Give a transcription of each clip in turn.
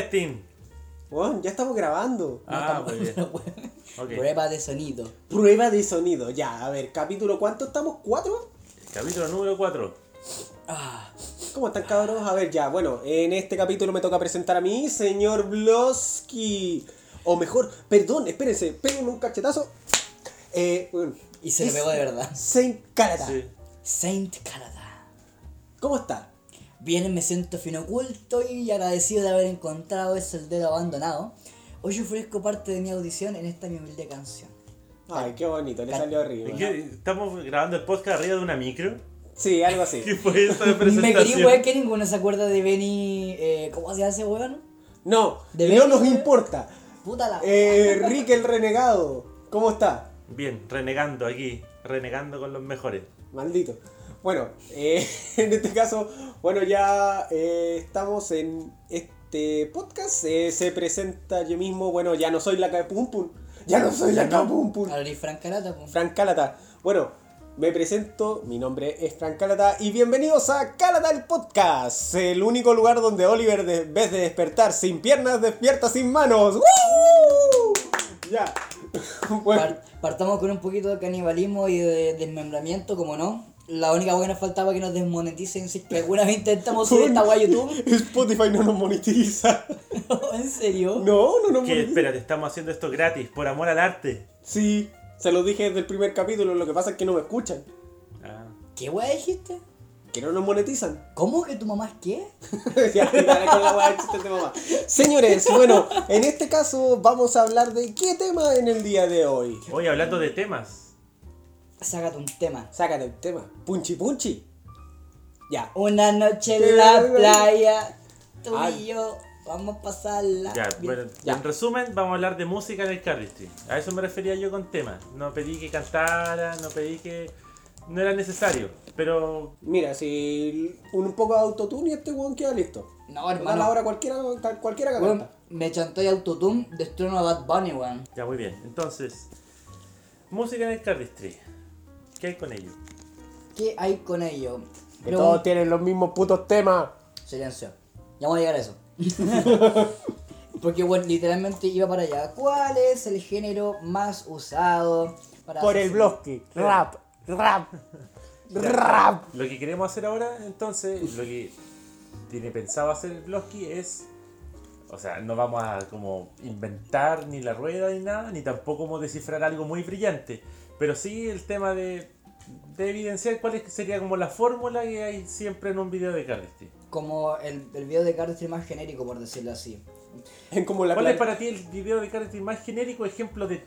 Testing. Bueno, ya estamos grabando. Ah, muy bien. Prueba de sonido. Prueba de sonido. Ya, a ver, capítulo, ¿cuánto estamos? ¿Cuatro? Capítulo número 4. Ah, ¿Cómo están cabros? A ver, ya, bueno, en este capítulo me toca presentar a mí, señor Bloski. O mejor, perdón, espérense, péguenme un cachetazo. Eh, bueno, y se lo pegó de verdad. Saint Calata. Sí. Saint Canada. ¿Cómo está? Bien, me siento fino oculto y agradecido de haber encontrado ese dedo abandonado. Hoy yo ofrezco parte de mi audición en esta mi humilde canción. Ay, qué bonito, le salió arriba. ¿Es que ¿Estamos grabando el podcast arriba de una micro? Sí, algo así. ¿Qué fue esta de Me quería presentación? weón que ninguno se acuerda de Benny. Eh, ¿Cómo se hace weón? No, ¿De no nos importa. Puta la. Eh, Rick el renegado, ¿cómo está? Bien, renegando aquí. Renegando con los mejores. Maldito. Bueno, eh, en este caso, bueno, ya eh, estamos en este podcast. eh, se presenta yo mismo. Bueno, ya no soy la Capum Pum. Ya no soy la Capum Pum. Ahora Frank Carata, pues. Frank Cálata. Bueno, me presento. Mi nombre es Frank Cálata. Y bienvenidos a Cálata el Podcast. El único lugar donde Oliver, de- en vez de despertar sin piernas, despierta sin manos. ¡Woo! Ya. Bueno. Par- partamos con un poquito de canibalismo y de desmembramiento, como no. La única cosa que nos faltaba que nos desmoneticen si es que alguna vez intentamos subir esta a YouTube. Spotify no nos monetiza. ¿En serio? No, no nos Que monetiza. espérate, estamos haciendo esto gratis, por amor al arte. Sí, se lo dije desde el primer capítulo. Lo que pasa es que no me escuchan. Ah. ¿Qué guay dijiste? Que no nos monetizan. ¿Cómo que tu mamá es qué? Ya, dale con la weá chiste de mamá. Señores, bueno, en este caso vamos a hablar de qué tema en el día de hoy. Hoy hablando de temas. Sácate un tema. Sácate el tema. Punchi punchi. Ya. Una noche en la playa, tú Ay. y yo vamos a pasarla. Ya, bien. bueno, Ya. en resumen, vamos a hablar de música en el Cardistry. A eso me refería yo con temas. No pedí que cantara, no pedí que. No era necesario. Pero Mira, si un poco de autotune y este weón queda listo. No, hermano. ahora cualquiera, cualquiera que canta. me chantó y autotune, destrono a Bad Bunny, weón. Ya, muy bien. Entonces, música en el. ¿Qué hay con ello? ¿Qué hay con ello? Que todos tienen los mismos putos temas. Silencio. Ya vamos a llegar a eso. Porque, bueno, literalmente iba para allá. ¿Cuál es el género más usado para Por el bloque. Rap, rap, rap. Lo que queremos hacer ahora, entonces, lo que tiene pensado hacer el Blosky es. O sea, no vamos a como inventar ni la rueda ni nada, ni tampoco como descifrar algo muy brillante. Pero sí el tema de, de evidenciar cuál es- sería como la fórmula que hay siempre en un video de Cardistry. Como el, el video de Cardistry más genérico, por decirlo así. En como la ¿Cuál es para ti el video de Cardistry más genérico ejemplo de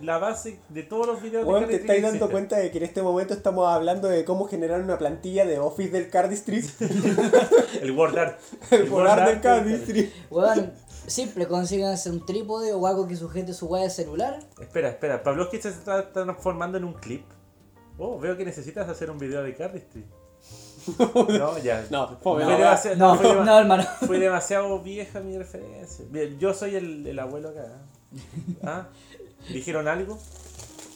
la base de todos los videos de te estáis que dando cuenta de que en este momento estamos hablando de cómo generar una plantilla de Office del Cardistry. El Word Art. El volar del Art Cardistry. Weón, simple, consíganse un trípode o algo que sujete su guaya celular. Espera, espera, Pabloski se está transformando en un clip. Oh, veo que necesitas hacer un video de Cardistry. No, ya. No, fue no, demasiado, No, fue no, hermano. fue demasiado vieja mi referencia. Bien, yo soy el, el abuelo acá. ¿Ah? ¿Dijeron algo?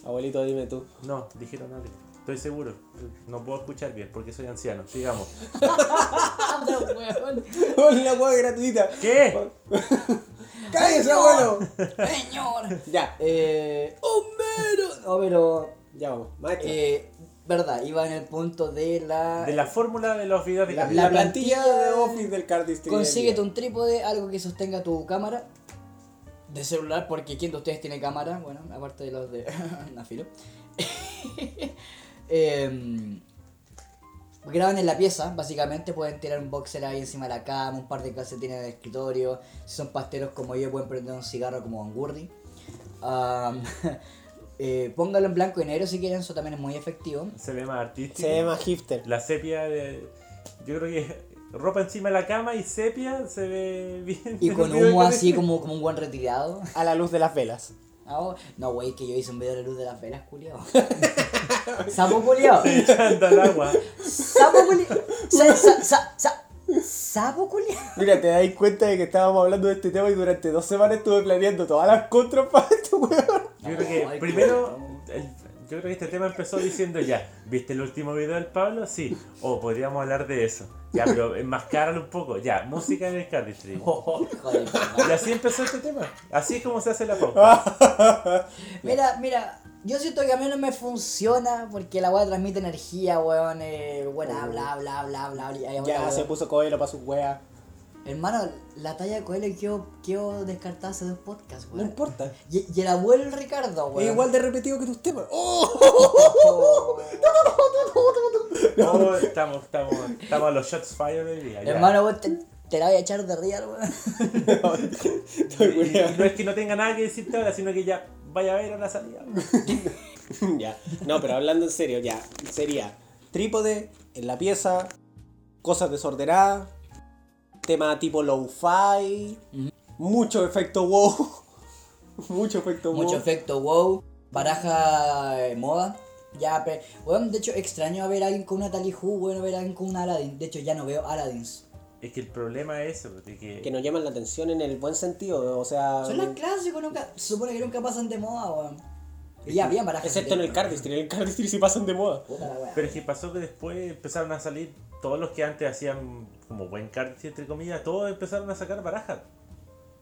Abuelito, dime tú. No, dijeron algo. Estoy seguro. No puedo escuchar bien porque soy anciano. Sigamos. La hueá gratuita. ¿Qué? ¡Cállese, abuelo! Señor. Ya, Eh. Homero. No, pero. ya vamos. Maestro. Eh, verdad, iba en el punto de la. De la fórmula de los videos de la, la la plantilla plantilla de Office del Cardistry. Consíguete un trípode, algo que sostenga tu cámara de celular, porque ¿quién de ustedes tiene cámara? Bueno, aparte de los de Nafilo. Em, graban en la pieza, básicamente pueden tirar un boxer ahí encima de la cama, un par de calcetines en el escritorio. Si son pasteros como yo, pueden prender un cigarro como Van Gurdy. Am, eh, póngalo en blanco y negro si quieren, eso también es muy efectivo. Se ve más artístico. Se ve más hipster. La sepia de. Yo creo que ropa encima de la cama y sepia se ve bien. Y con humo así como, como un buen retirado. A la luz de las velas. Ah, oh, no, güey, que yo hice un video de la luz de las velas, culiao. Sapo culiao. Echando al agua. Sapo culiao. Sa, sa, sa, sa- Sapo culiao. Mira, te dais cuenta de que estábamos hablando de este tema y durante dos semanas estuve planeando todas las contras para este weón. Yo creo que primero, yo creo que este tema empezó diciendo ya, ¿viste el último video del Pablo? Sí. O podríamos hablar de eso. Ya, pero enmascáralo un poco. Ya, música en el cardistry. Joder, Y así empezó este tema. Así es como se hace la pauta. Mira, mira, yo siento que a mí no me funciona porque la weá transmite energía, weón. Eh, buena, bla, bla, bla, bla, bla. y ahí, Ya weón. se puso Coelho para sus weas. Hermano, la talla de Coelho quedó, quedó descartada hace dos podcasts, No weón. importa. Y, y el abuelo Ricardo, Es weón. igual de repetido que tus temas. ¡Oh! Oh, estamos, estamos, estamos a los shots fire hoy día. Hermano, vos te, te la voy a echar de real, weón. Y, y- y no es que no tenga nada que decirte ahora, sino que ya vaya a ver a la salida. ya. No, pero hablando en serio, ya. Sería trípode en la pieza, cosas desordenadas, tema tipo low-fi, mucho efecto wow. mucho efecto wow. Mucho efecto wow, baraja eh, moda. Ya, pero, weón, de hecho, extraño a ver a alguien con una Talihu, bueno, ver a alguien con una Aladdin. De hecho, ya no veo Aladdins. Es que el problema es eso, de que, Que nos llaman la atención en el buen sentido, o sea... Son las clásicos, nunca, se supone que nunca pasan de moda, weón. Ya había barajas. Excepto en el cardistry, en el cardistry sí pasan de moda. Puta la wea. Pero es que pasó que después empezaron a salir todos los que antes hacían como buen cardistry, entre comillas, todos empezaron a sacar barajas.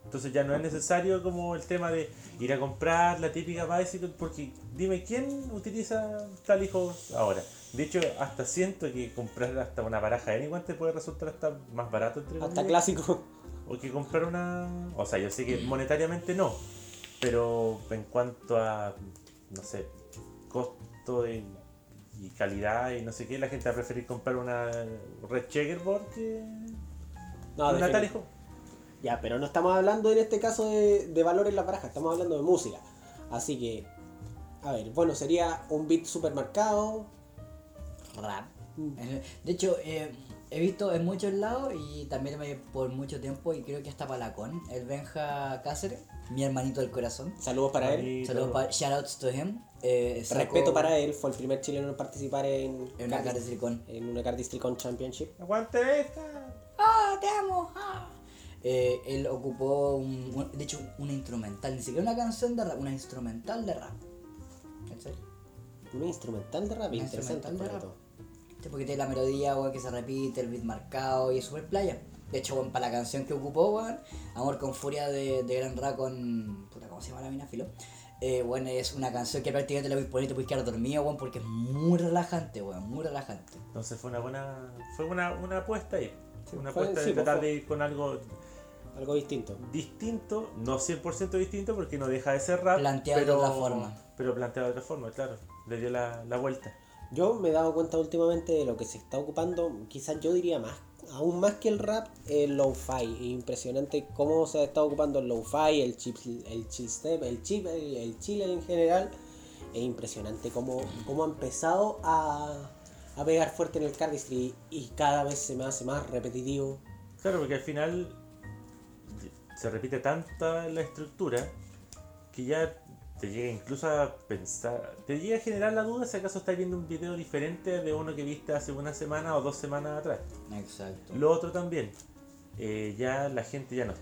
Entonces ya no es necesario como el tema de ir a comprar la típica bicycle, porque dime, ¿quién utiliza tal hijo ahora? De hecho, hasta siento que comprar hasta una baraja Anyone te puede resultar hasta más barato, entre Hasta comillas, clásico. O que comprar una... O sea, yo sé que monetariamente no, pero en cuanto a, no sé, costo de- y calidad y no sé qué, la gente va a preferir comprar una Red Checkerboard que No, una hijo. Ya, pero no estamos hablando en este caso de, de valores en la baraja, estamos hablando de música. Así que, a ver, bueno, sería un beat supermercado. Rap. De hecho, eh, he visto en muchos lados y también me- por mucho tiempo, y creo que hasta Palacón, el Benja Cáceres, mi hermanito del corazón. Saludos para él. Saludos para shoutouts to him. Eh, sacó Respeto para él, fue el primer chileno en participar en, En una Cardist- cara de silicón. en una Cardistry Con Championship. ¡Aguante esta! ¡Ah, te amo! ah. Eh, él ocupó, un, un- de hecho, una instrumental, ni siquiera una canción de rap, una instrumental de rap. ¿Cachai? Un instrumental de rap, Una interesante. instrumental de rap. Porque tiene la melodía, weón, que se repite, el beat marcado y es súper playa. De hecho, weón, para la canción que ocupó, weón, Amor con Furia de, de Gran Ra con. Puta, ¿cómo se llama la mina, filo? Eh, bueno, es una canción que prácticamente la puedes poner y te puedes quedar dormido, weón, porque es muy relajante, weón, muy relajante. Entonces fue una buena. Fue una, una apuesta ahí. una fue- apuesta sí, de pues, tratar fue- de ir con algo Algo distinto. distinto, no 100% distinto porque no deja de ser rap. Planteado de pero, otra forma. Pero planteado de otra forma, claro. Le dio la, la vuelta. Yo me he dado cuenta últimamente de lo que se está ocupando, quizás yo diría más, aún más que el rap, el lo-fi. Es impresionante cómo se está ocupando el lo-fi, el chip, el chill step, el chip, el, el chill en general. Es impresionante cómo, cómo ha empezado a, a pegar fuerte en el cardistry y cada vez se me hace más repetitivo. Claro, porque al final se repite tanta la estructura que ya te llega incluso a pensar, te llega a generar la duda si acaso estás viendo un video diferente de uno que viste hace una semana o dos semanas atrás. Exacto. Lo otro también, eh, ya la gente ya no.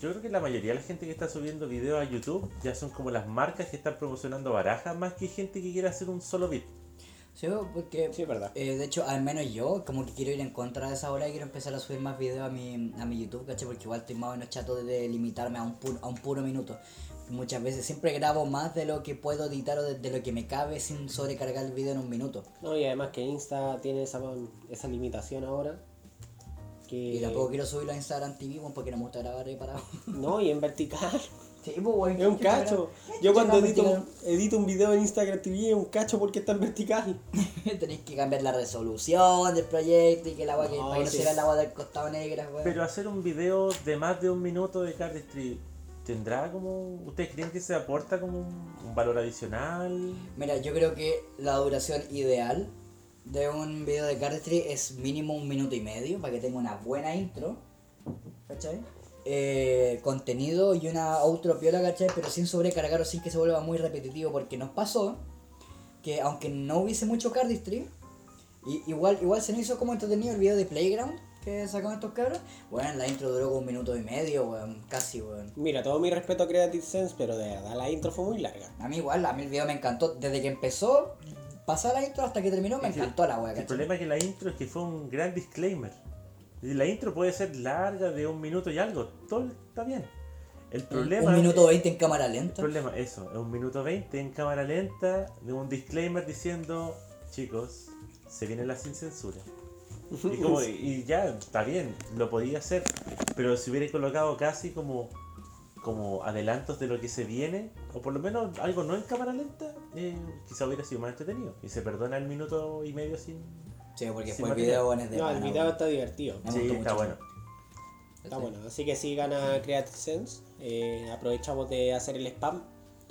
Yo creo que la mayoría de la gente que está subiendo videos a YouTube ya son como las marcas que están promocionando barajas más que gente que quiere hacer un solo beat. Sí, porque Sí, es verdad. Eh, de hecho, al menos yo, como que quiero ir en contra de esa hora y quiero empezar a subir más videos a mi, a mi YouTube, ¿cachai? Porque igual estoy más o menos chato de limitarme a un, puro, a un puro minuto. Muchas veces siempre grabo más de lo que puedo editar o de, de lo que me cabe sin sobrecargar el video en un minuto. No, y además que Insta tiene esa, esa limitación ahora. Que... Y tampoco quiero subirlo a Instagram TV porque no me gusta grabar ahí parado. No, y en vertical. Sí, pues, weón, Es un ¿qué cacho. Yo cuando edito, edito un video en Instagram TV es un cacho porque está en vertical. Tenéis que cambiar la resolución del proyecto y que el agua que, para que no sí. se vea el agua del costado negra. Pero hacer un video de más de un minuto de cardistry, ¿tendrá como... ¿Ustedes creen que se aporta como un, valor adicional? Mira, yo creo que la duración ideal de un video de cardistry es mínimo un minuto y medio para que tenga una buena intro, ¿cachai? Eh, contenido y una outro piola, ¿cachai? Pero sin sobrecargar o sin que se vuelva muy repetitivo porque nos pasó que aunque no hubiese mucho cardistry, igual, igual se nos hizo como entretenido el video de Playground que sacaron estos cabros. Bueno, la intro duró como un minuto y medio, weón, casi, weón. Mira, todo mi respeto a Creative Sense, pero de verdad la intro fue muy larga. A mí igual, a mí el video me encantó. Desde que empezó, pasó la intro hasta que terminó, me Es encantó la wea, El problema es que la intro es que fue un gran disclaimer. La intro puede ser larga de un minuto y algo, todo está bien. El problema Un minuto es- 20 en cámara el lenta. problema, eso, es un minuto 20 en cámara lenta de un disclaimer diciendo, chicos, se viene la sin censura. Y, como- y ya, está bien, lo podía hacer, pero si hubiera colocado casi como, como adelantos de lo que se viene, o por lo menos algo no en cámara lenta, eh, quizá hubiera sido más entretenido. Y se perdona el minuto y medio sin... Sí, porque Sin después el video bueno, es de No, el video está divertido. Me sí, está mucho. bueno. Está bueno, así que sí gana Creative Sense. Eh, aprovechamos de hacer el spam.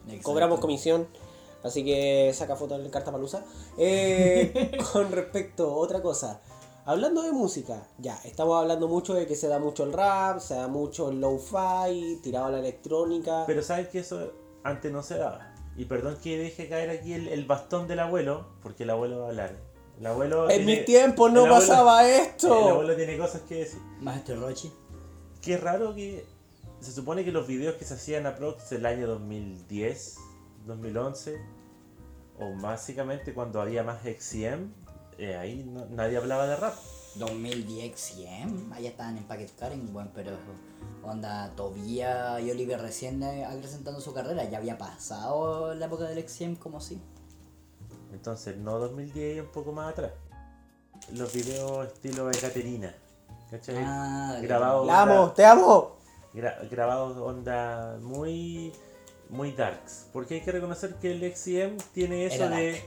Exacto. Cobramos comisión. Así que saca fotos en el cartapalusa. Eh, con respecto a otra cosa. Hablando de música, ya, estamos hablando mucho de que se da mucho el rap, se da mucho el lo-fi, tirado a la electrónica. Pero sabes que eso antes no se daba. Y perdón que deje caer aquí el, el bastón del abuelo, porque el abuelo va a hablar. El abuelo en tiene- mi tiempo no el abuelo- pasaba El esto. abuelo tiene cosas que decir. Maestro Rochi. Qué raro que se supone que los videos que se hacían aprox el año 2010, 2011, o básicamente cuando había más XCM, eh, ahí no- nadie hablaba de rap. 2010 100, allá estaban en Packet Karen, bueno, pero onda, Tobía y Oliver recién eh, acrecentando su carrera, ya había pasado la época del XM como así. Entonces, no 2010 y un poco más atrás. Los videos estilo Ekaterina, ¿cachai? Ah, Grabados La amo, te amo. gra- grabados onda muy muy darks. Porque hay que reconocer que el XCM tiene eso Era de, dark.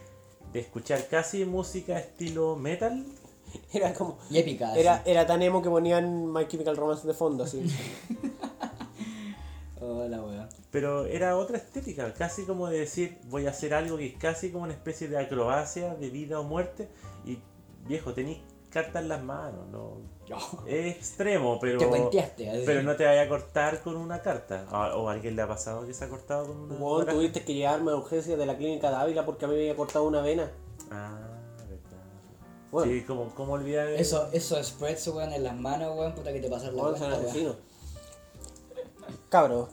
De escuchar casi música estilo metal. Era como. Y épica. Era, era tan emo que ponían My Chemical Romance de fondo, así. Hola, weón. Pero era otra estética, casi como de decir, voy a hacer algo que es casi como una especie de acrobacia de vida o muerte. Y viejo, tenéis cartas en las manos, ¿no? Es extremo, pero. Te cuenteaste. así. Pero no te vaya a cortar con una carta. O, o a alguien le ha pasado que se ha cortado con una Weón, baraja? tuviste que llevarme a urgencia de la clínica de Ávila porque a mí me había cortado una vena. Ah, verdad. Bueno, Sí, como, como olvidar. Eso, eso spreads, weón, en las manos, weón, puta que te pasas la weón, son cuenta. Cabros,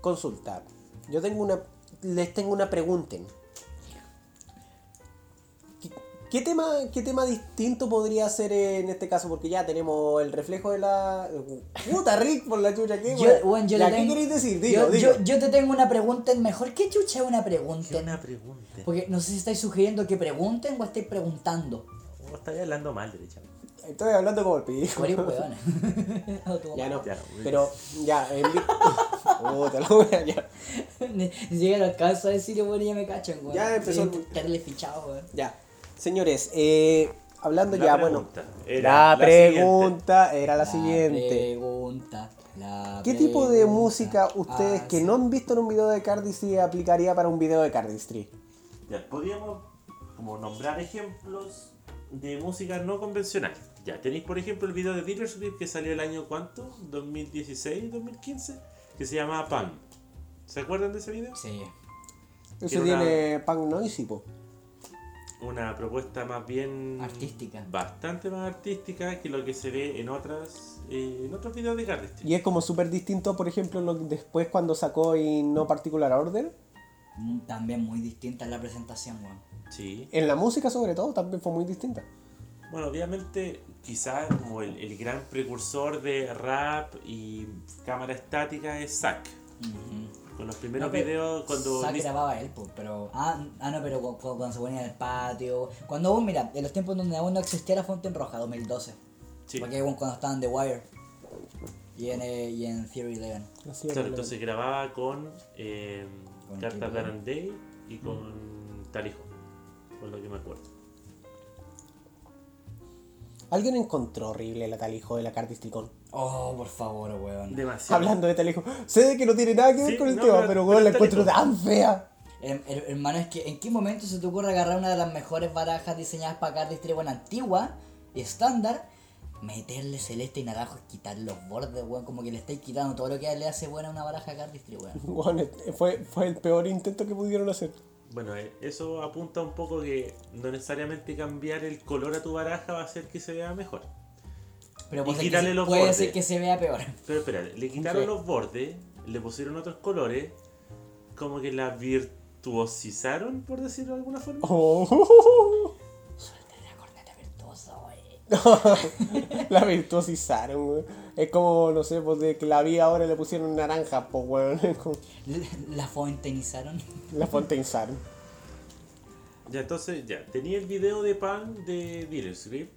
consulta. Yo tengo una. Les tengo una pregunta. ¿Qué, tema, ¿Qué tema distinto podría ser en este caso? Porque ya tenemos el reflejo de la. Puta Rick por la chucha, ¿qué, Yo, weón, yo Ya, le ¿Qué tengo- queréis decir? Dilo, yo, dilo. yo- yo te tengo una pregunta en mejor. ¿Qué chucha es una pregunta? Qué una pregunta. Porque no sé si estáis sugiriendo que pregunten o estáis preguntando. O estáis hablando mal, derechamente. Estoy hablando como el pidijo. Por ahí, weón. O tu Ya no, Ya, pero ya, en vi- Puta la wea, ya. Ni ni siquiera lo alcanzo a decir, weón, y ya me cachan, weón. Ya empezó terrible fichado, weón. Ya. Señores, eh, hablando La ya, pregunta bueno. era La, pregunta era la, La siguiente. Pregunta. la ¿Qué tipo de música ustedes Ah, que sí. no han visto en un video de Cardistry aplicaría para un video de Cardistry? Ya, podríamos como nombrar ejemplos de música no convencional. Ya, tenéis por ejemplo el video de Deeper Script que salió el año cuánto? 2016, 2015, que se llama Pan. ¿Se acuerdan de ese video? Sí. Eso Tiene una- punk noisy, po. Una propuesta más bien Artística. bastante más artística que lo que se ve en otras eh, en otros videos de Cardistry. Y es como súper distinto, por ejemplo, lo, después cuando sacó In No Particular Order. Mm, También muy distinta la presentación, weón. Sí. En la música, sobre todo, también fue muy distinta. Bueno, obviamente, quizás como el, el gran precursor de rap y cámara estática es Zack. Ujú. Con los primeros No, videos cuando... Grababa él, pues, pero. Ah, ah, no, pero cu- cu- cuando, se ponía en el patio. Cuando aún, mira, en los tiempos donde aún no existía la Fuente en Roja, 2012. Sí. Porque aún cuando estaban The Wire. Y en, eh, y en Theory 11. Así es, Claro, entonces grababa con eh, Con Carta Triple. Darren Day y con Talijo, por lo que me acuerdo. Alguien encontró horrible la talijo de la Cardistry con. Oh, por favor, weón. Demasiado. Hablando de talijo. Sé de que no tiene nada que ver Sí, con el no, tema, pero- pero, pero weón, la encuentro lejos. tan fea. Her- her- hermano, es que ¿en qué momento se te ocurre agarrar una de las mejores barajas diseñadas para cardistry, bueno, antigua y estándar, meterle celeste y naranjo y quitar los bordes, weón? Como que le estáis quitando todo lo que le hace buena a una baraja cardistry, weón. Weón, eh, fue, fue el peor intento que pudieron hacer. Bueno, eh, eso apunta un poco que no necesariamente cambiar el color a tu baraja va a hacer que se vea mejor. Pero Y puede, ser que, los puede bordes. ser que se vea peor. Pero espera, le quitaron Sí. los bordes, le pusieron otros colores, como que la virtuosizaron, por decirlo de alguna forma. Oh. La corneta virtuosa, wey. la virtuosizaron, weón. Es como, no sé, pues de que la vi ahora le pusieron naranja, pues, weón. Como- La fontainizaron. La fontainizaron. Ya, entonces, ya, tenía el video de Pan de Dealer's Grip.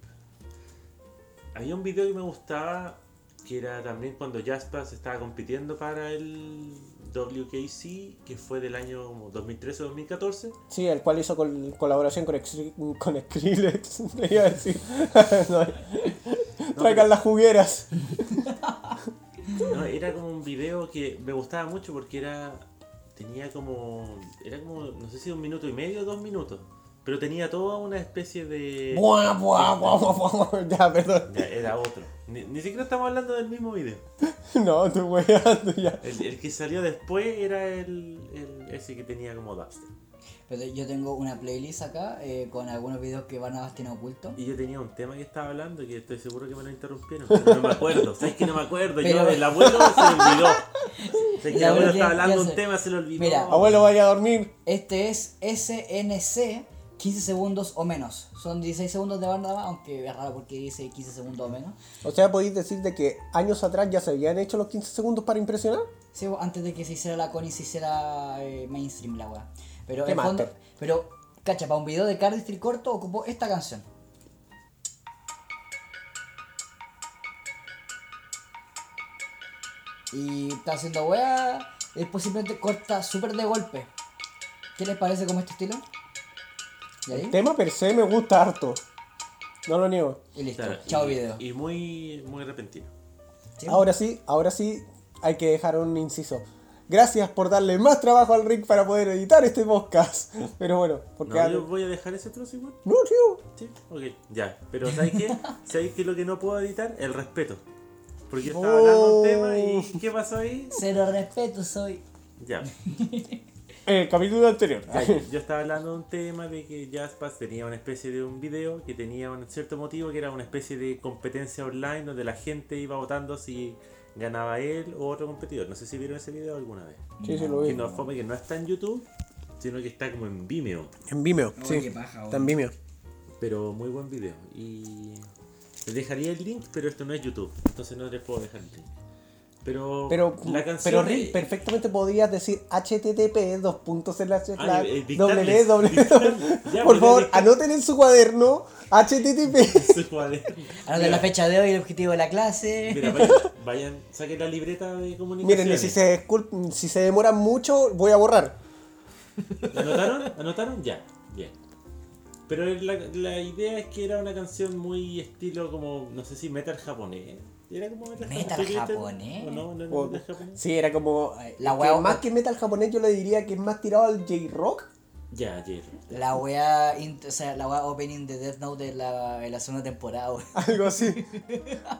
Había un video que me gustaba, que era también cuando Jaspers estaba compitiendo para el WKC, que fue del año como 2013 o 2014. Sí, el cual hizo col- colaboración con, con Skrillex. Le iba a decir. No, Traigan las jugueras. No, era como un video que me gustaba mucho porque era. Tenía como. Era como, no sé si un minuto y medio o dos minutos. Pero tenía toda una especie de. Buah, buah, buah, buah, buah. Ya, perdón. Ya, era otro. Ni, ni siquiera estamos hablando del mismo video. No, estoy weando ya. El, el que salió después era el, el- ese que tenía como dubstep. Pero yo tengo una playlist acá eh, con algunos videos que van a Bastión Oculto. Y yo tenía un tema que estaba hablando que estoy seguro que me lo interrumpieron. Pero no me acuerdo. ¿Sabes que no me acuerdo? Pero- Yo, el abuelo se lo olvidó. ¿Sabes que El el abuelo estaba hablando un tema, se lo olvidó? Mira, Abuelo, vaya a dormir. Este es SNC 15 segundos o menos. Son 16 segundos de banda, aunque es raro porque dice 15 segundos o menos. O sea, podéis decir de que años atrás ya se habían hecho los 15 segundos para impresionar. Sí, antes de que se hiciera la Connie se hiciera eh, mainstream la weá. Pero fondo, pero, cacha, para un video de Cardistry corto ocupó esta canción. Y está haciendo weá, y después simplemente corta súper de golpe. ¿Qué les parece como este estilo? El tema per se me gusta harto. No lo niego. Y listo, Claro, chao y- video. Y muy, muy repentino. ¿Sí? Ahora sí, ahora sí hay que dejar un inciso. Gracias por darle más trabajo al Rick para poder editar este podcast. Pero bueno, porque... No, al- yo voy a dejar ese trozo igual. No, tío. Sí, ok, ya. Pero ¿sabes qué? ¿Sabes qué es lo que no puedo editar? El respeto. Porque yo estaba hablando de un tema y ¿qué pasó ahí? Cero respeto soy. Ya. El capítulo anterior. Ya, yo, estaba hablando de un tema de que Jazzpass tenía una especie de un video que tenía un cierto motivo que era una especie de competencia online donde la gente iba votando si ganaba él o otro competidor. No sé si vieron ese video alguna vez. Sí, sí, lo Que vi. no, fue que no está en YouTube, sino que está como en Vimeo. En Vimeo, Oh, sí. qué paja, Está en Vimeo. Pero muy buen video. Y les dejaría el link, pero esto no es YouTube. Entonces no les puedo dejar el link. Pero, Pero, la canción pero Rick, es- perfectamente podrías decir http dos puntos Ah, eh, dictarles, www. dictar- ya, Por favor, dictar- anoten en su cuaderno http. su cuaderno. Mira, la fecha de hoy, el objetivo de la clase. Mira, vayan, vayan, saquen la libreta de comunicación. Miren, si se, si se demoran mucho, voy a borrar. ¿Anotaron? ¿Anotaron? Ya, bien. Pero la, la idea es que era una canción muy estilo como, no sé si metal japonés. ¿Era como metal, ¿Metal ¿Tú creíste? japonés? ¿O no? ¿No era O- metal japonés? Sí, era como. La que wea- más que metal japonés, yo le diría que es más tirado al J-Rock. Ya, Jerry. La wea, o sea, la wea opening de Death Note de la, de la segunda temporada, wea. Algo así.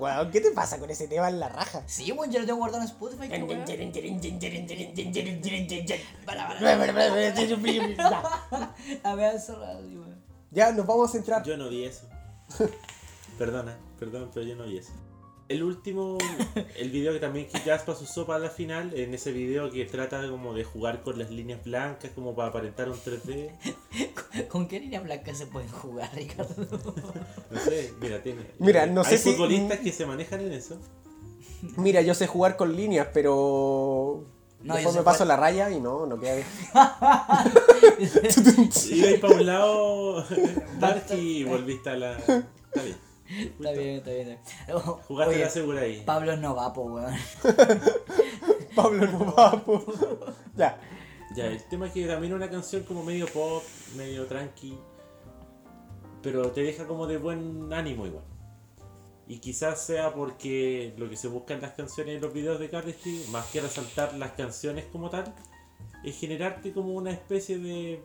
Weón, ¿qué te pasa con ese tema en la raja? Sí, weón, yo lo tengo guardado en Spotify. A ver, eso. Ya, nos vamos a centrar. Yo no vi eso. Perdona, perdón, pero yo no vi eso. El último, el video que también que Jaspas usó para la final, en ese video que trata como de jugar con las líneas blancas como para aparentar un 3D. ¿Con qué línea blanca se pueden jugar, Ricardo? No sé, mira, tiene. Mira, no sé hay si- futbolistas que se manejan en eso. Mira, yo sé jugar con líneas, pero. No, Después me paso la raya y no, no queda bien. Iba ahí para un lado Dark y volviste a la. Está bien. Está bien, está bien. está bien. Jugaste Oye, la segura ahí. Pablo no va, po, weón. Pablo no va, po. Ya. Ya, el tema es que también es una canción como medio pop, medio tranqui, pero te deja como de buen ánimo igual. Y quizás sea porque lo que se busca en las canciones y los videos de Cardistry, más que resaltar las canciones como tal, es generarte como una especie de,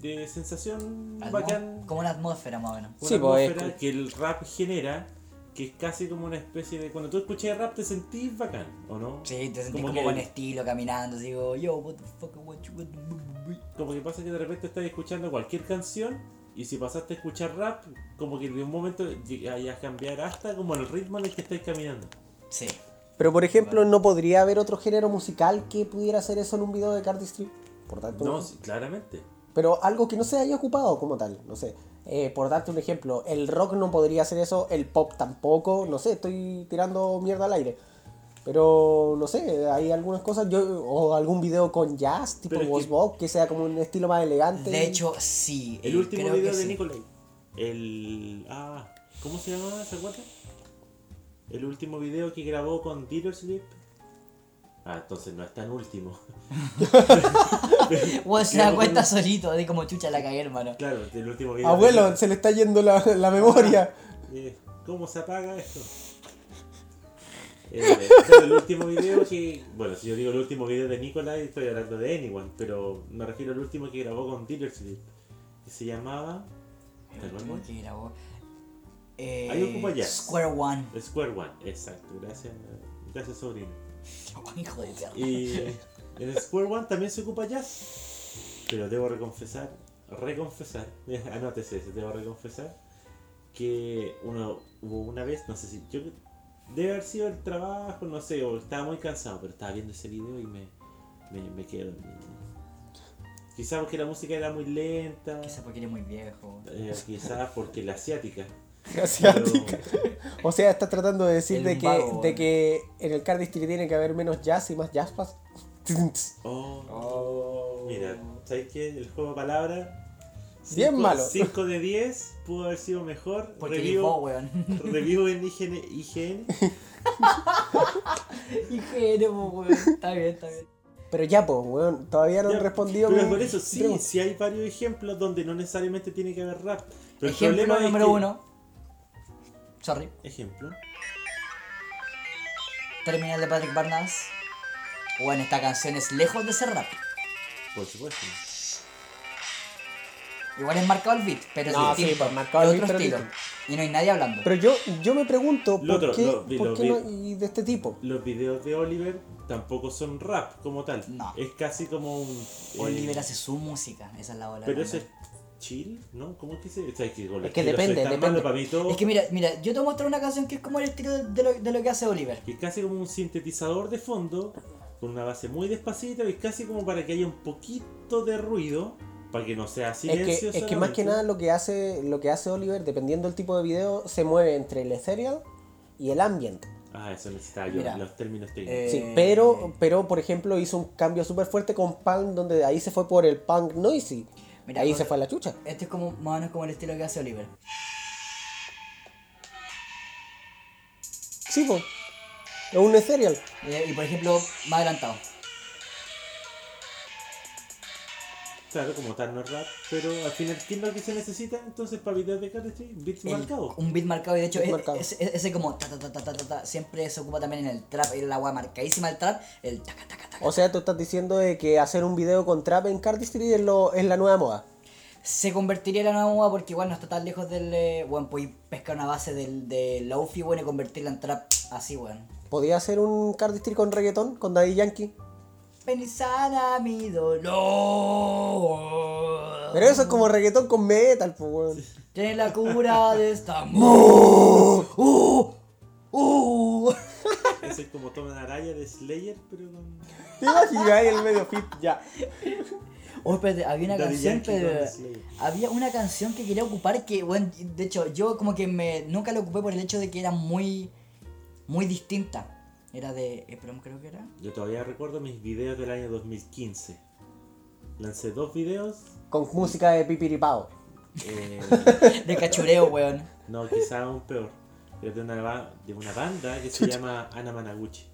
de sensación bacán, Como una atmósfera, más o menos. una Sí, pues, atmósfera es- que el rap genera, que es casi como una especie de... Cuando tú escuchas rap te sentís bacán, ¿o no? Sí, te sentís Como como, que- con estilo, caminando, así digo, yo, what the fuck, what you, what the- Como que pasa que de repente estás escuchando cualquier canción y si pasaste a escuchar rap, como que de un momento llegas a cambiar hasta como el ritmo en el que estáis caminando. Sí. Pero por ejemplo, ¿no podría haber otro género musical que pudiera hacer eso en un video de Cardistry? Por tanto. No, sí, claramente. Pero algo que no se haya ocupado como tal, no sé. Eh, por darte un ejemplo, el rock no podría hacer eso, el pop tampoco, no sé, estoy tirando mierda al aire. Pero no sé, hay algunas cosas, yo o algún video con jazz, tipo es que- que sea como un estilo más elegante. De hecho, sí. El eh, último creo video que de sí. Nicolai. El. Ah, ¿cómo se llamaba? ¿Se acuerdan? El último video que grabó con Dealer Sleep. Ah, entonces no es tan último. Se da cuenta solito de como chucha la cagué, hermano. Claro, el último video. Abuelo, se le está yendo la, la memoria. Eh, ¿Cómo se apaga esto? Eh, el último video que. Bueno, si yo digo el último video de Nicolai, estoy hablando de Anyone, pero me refiero al último que grabó con Dealer Sleep. Que se llamaba. ¿Te El último acuerdas? que grabó. Eh, Ahí ocupa jazz. Square One. Square One, exacto. Gracias, gracias sobrino. Hijo de perra. Y en Square One también se ocupa jazz. Pero debo reconfesar, reconfesar, anótese ese, debo reconfesar que uno hubo una vez, no sé si yo debe haber sido el trabajo, no sé, o estaba muy cansado, pero estaba viendo ese video y me, me, me quedé dormido. Quizás porque la música era muy lenta, Quizá porque eres muy viejo. eh, quizás porque la asiática. Asiática. O sea, estás tratando de decir El de que, vago, de weón. que en el Cardistry tiene que haber menos jazz y más jazz pass. Oh, Oh. Mira, ¿sabes qué? El juego de palabras. Bien malo. 5 de 10 pudo haber sido mejor. Porque Revivo, weón. revivo en IGN. IGN. Po, weón. Está bien, está bien. Pero ya, pues, weón, todavía no Ya, han respondido. Pero mi- por eso sí, pregunta. sí hay varios ejemplos donde no necesariamente tiene que haber rap. Pero el Ejemplo problema es número que- uno. Sorry. Ejemplo. Terminal de Patrick Barnas. Bueno, esta canción es lejos de ser rap. Por supuesto. Igual es marcado el beat, pero No, es sí, distinto. pues, marcado el otro beat, pero estilo. Y no hay nadie hablando. Pero yo, yo me pregunto, Lo ¿por otro, qué, lo por lo qué vi. no de este tipo? Los videos de Oliver tampoco son rap como tal. No. Es casi como un. eh, Oliver hace su música, esa es la bola. Pero eso es chill, ¿no? ¿Cómo es que se.? O sea, que con Es que depende, depende. malo, para mí todo. Es que mira, mira, yo te muestro una canción que es como el estilo de lo, de lo que hace Oliver. que es casi como un sintetizador de fondo con una base muy despacita y es casi como para que haya un poquito de ruido para que no sea Es silencio que, es que más que nada lo que hace lo que hace Oliver, dependiendo del tipo de video, se mueve entre el ethereal y el ambient. ah eso necesitaba yo Mira, los términos técnicos eh, Sí, pero, pero por ejemplo hizo un cambio súper fuerte con punk, donde de ahí se fue por el punk noisy. Mira, ahí se fue a la chucha. Este es como más o menos como el estilo que hace Oliver. Sí, pues. Es un ethereal. Eh, Y, por ejemplo, más adelantado. Claro como tal no es rap pero al final ¿qué es lo que se necesita entonces para videos de Cardistry? beats El- marcados un beat marcado y de hecho es- marcado. ese, ese- ese como ta ta ta ta ta ta ta, siempre se ocupa también en el trap, el agua marcadísima del trap, el taca taca taca. O sea, tú estás diciendo de que hacer un video con trap en Cardistry es, lo, es la nueva moda. Se convertiría en una moda porque igual no está tan lejos del eh, bueno, pues pescar una base del de Lofi bueno y convertirla en trap así, weón. ¿Podía hacer un Cardistry con reggaetón, con Daddy Yankee? Ven y sana mi dolor. Pero eso es como reggaetón con metal, pues, weón. Tiene la cura de esta amor. Uh, uh. Ese es como Toma Araya de Slayer pero con ¿Te imaginas ahí el medio fit? Ya. Oh, espérate, había una Daddy canción, pero había una canción que quería ocupar que, bueno, de hecho, yo como que me nunca la ocupé por el hecho de que era muy, muy distinta. Era de Eprom, creo que era. yo todavía recuerdo mis videos del año 2015 lancé dos videos Con música de pipiripao. eh, De cachureo, weón. No, quizá aún peor. Pero de una, de una banda que se llama Ana Managuchi.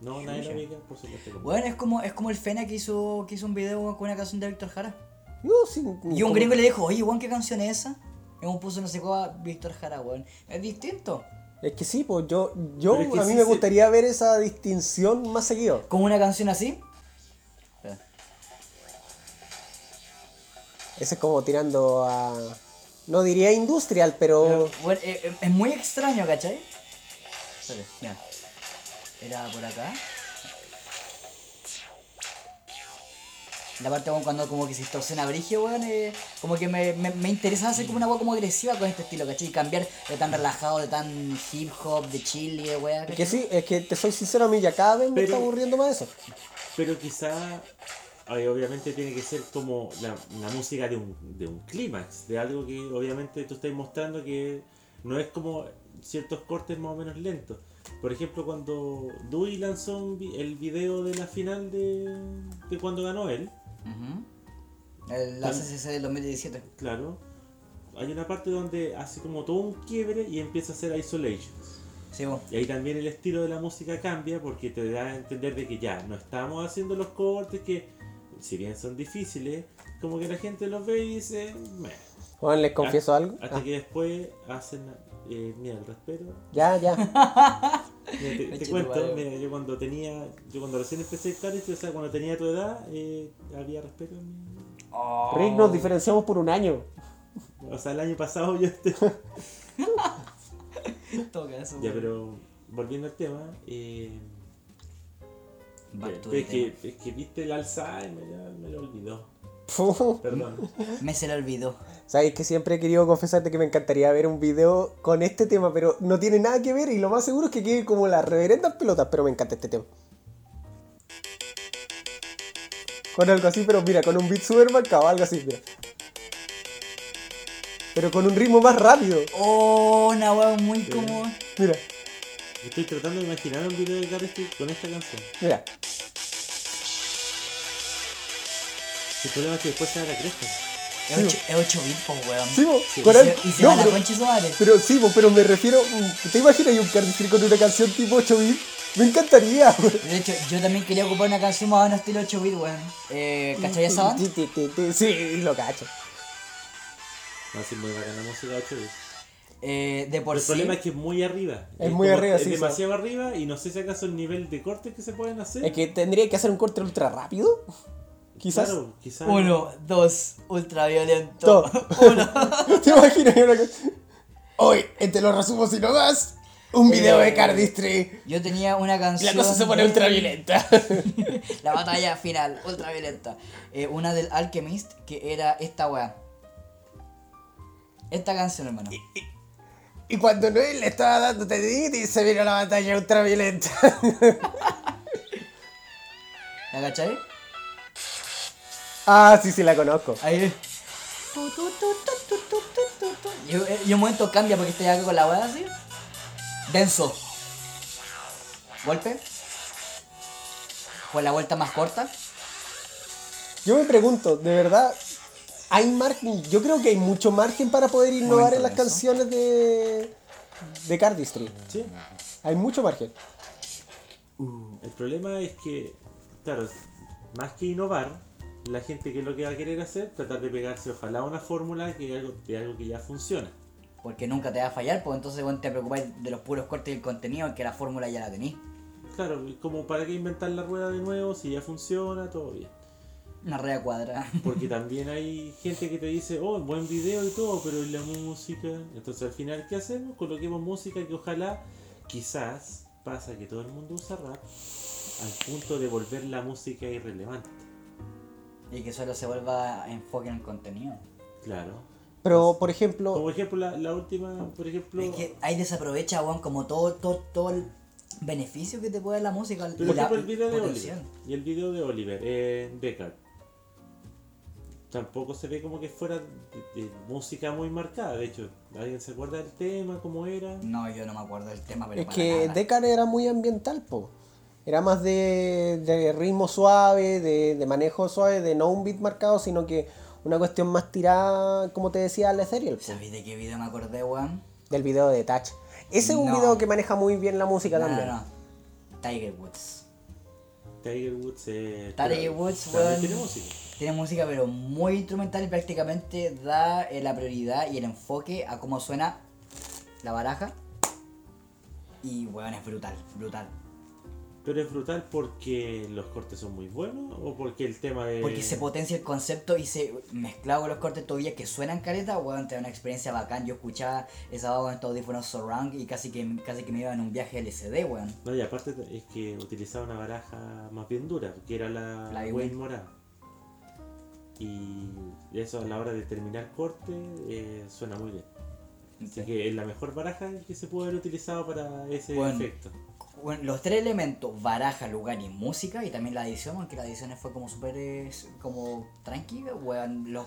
No, nadie la ubica, por supuesto. Bueno, es como, es como el Fena que hizo, que hizo un video con una canción de Víctor Jara. Yo, sí, Y un gringo le dijo, oye, weón, ¿qué canción es esa? Y un puso no sé cuál, Víctor Jara, weón. Es distinto. Es que sí, pues yo, yo Pero es que a mí sí me gustaría ver esa distinción más seguido. Como una canción así. Ese es como tirando a. No diría industrial, pero. Bueno, eh, eh, es muy extraño, ¿cachai? Espérate, mira. Era por acá. La parte weón, cuando como que se distorsiona brigio, weón, eh, como que me, me, me interesa hacer como una weá como agresiva con este estilo, ¿cachai? Y cambiar de tan relajado, de tan hip hop, de chill y de weá, Es que sí, es que te soy sincero, a mí ya cada vez me Pero- está aburriendo más eso. Pero quizá Ay, obviamente tiene que ser como la, la música de un, de un clímax, de algo que obviamente tú estás mostrando que no es como ciertos cortes más o menos lentos. Por ejemplo, cuando Dewey lanzó un vi- el video de la final de, de cuando ganó él, Ujú. El, la CCC del 2017. claro, hay una parte donde hace como todo un quiebre y empieza a hacer isolations. Sí. Y ahí también el estilo de la música cambia porque te da a entender de que ya no estamos haciendo los cortes que, si bien son difíciles, como que la gente los ve y dice, "Meh". Juan, les confieso algo. Hasta Ah, que después hacen, eh, mira, el respeto. ya, ya. Mira, te, cuento, mira, yo cuando tenía, yo cuando recién empecé a o sea, cuando tenía tu edad, eh, había respeto en mí. Oh. Rick, nos diferenciamos por un año. O sea, el año pasado yo este... Toca eso, ya, pero volviendo al tema, eh, es, que, es que viste el Alzheimer, ya me lo olvidó. Perdón. Me se le olvidó. Sabes que siempre he querido confesarte que me encantaría ver un video con este tema, pero no tiene nada que ver y lo más seguro es que quede como las reverendas pelotas, pero me encanta este tema. Con algo así, pero mira, con un beat super marcado, algo así, mira. Pero con un ritmo más rápido. Oh, una weón muy como. Mira, Estoy tratando de imaginar un video de Caristry con esta canción. mira. El problema es que después se da la cresta. Es 8, es 8 bits, weón. Sí, bo, Sí. con y, se, y se no, va la pero, concha de su madre. pero sí, pero me refiero. ¿Te imaginas un cardistry con una canción tipo 8 bits? Me encantaría, bo. De hecho, yo también quería ocupar una canción más o menos estilo 8 bits, weón. Eh, ¿Cachai esa banda? Sí, lo cacho. Va a ser muy bacana música 8 bits. Eh, de por el sí. problema es que es muy arriba. Es muy arriba, es sí, demasiado arriba y no sé si acaso el nivel de cortes que se pueden hacer. Es que tendría que hacer un corte ultra rápido. Quizás. Claro, quizás. Uno, dos, ultraviolento. Uno. ¿Te imaginas una cosa? Hoy, entre los resumos y no das, un video Eh, de Cardistry. Yo tenía una Y canción. la cosa se pone de- ultraviolenta. La batalla final, ultraviolenta. Eh, una del Alchemist, que era esta weá. Esta canción, hermano. Y cuando Noel le estaba dando tendinitis, se vino la batalla ultraviolenta. ¿La cachai? Ah, sí, sí, la conozco. Ahí. Tu, tu, tu, y, un momento cambia porque estoy acá con la weá así. Denso. Golpe. Fue la vuelta más corta. Yo me pregunto, ¿de verdad hay margen? Yo creo que hay mucho margen para poder innovar en las canciones de, de Cardistry. Sí. Hay mucho margen. Mm, el problema es que, claro, más que innovar, la gente que lo que va a querer hacer, tratar de pegarse ojalá una fórmula que algo, de algo que ya funciona. Porque nunca te va a fallar, pues entonces bueno, te preocupáis de los puros cortes del contenido, que la fórmula ya la tenís. Claro, como para qué inventar la rueda de nuevo si ya funciona, todo bien. Una rea cuadrada. Porque también hay gente que te dice, oh, buen video y todo, pero ¿y la música? Entonces al final, ¿qué hacemos? Coloquemos música que ojalá, quizás, pasa que todo el mundo usa rap, al punto de volver la música irrelevante. Y que solo se vuelva enfoque en el contenido. Claro. Pero, por ejemplo, Como ejemplo, la, la última, por ejemplo... Es que ahí desaprovecha, weón, como todo, todo, todo el beneficio que te puede dar la música. Por y la el video de. Oliver. Y el video de Oliver, eh, Deckard. Tampoco se ve como que fuera de, de música muy marcada. De hecho, ¿alguien se acuerda del tema? ¿Cómo era? No, yo no me acuerdo del tema, pero es para que nada. Decar era muy ambiental, po. Era más de, de ritmo suave, de, de manejo suave, de no un beat marcado, sino que una cuestión más tirada, como te decía, al ethereal. ¿Sabéis de qué video me acordé, weón? Del video de Touch. Ese es un video que maneja muy bien la música No, también. no, no. Tiger Woods. Tiger Woods. Eh, Tiger Woods, weón. tiene música. Tiene música, pero muy instrumental y prácticamente da eh, la prioridad y el enfoque a cómo suena la baraja. Y, weón, es brutal, brutal. Pero es brutal porque los cortes son muy buenos o porque el tema de. Porque se potencia el concepto y se mezclado con los cortes todavía que suenan careta, weón, te da una experiencia bacán. Yo escuchaba esa voz con estos audífonos surround y casi que casi que me iba en un viaje LCD, weón. No, y aparte es que utilizaba una baraja más bien dura, que era la, La Wayne morada. Y eso a la hora de terminar corte eh, suena muy bien. Así que es la mejor baraja que se puede haber utilizado para ese Bueno. efecto. Bueno, los tres elementos, baraja, lugar y música, y también la edición, aunque la edición fue como súper eh, como tranquila, weón, los,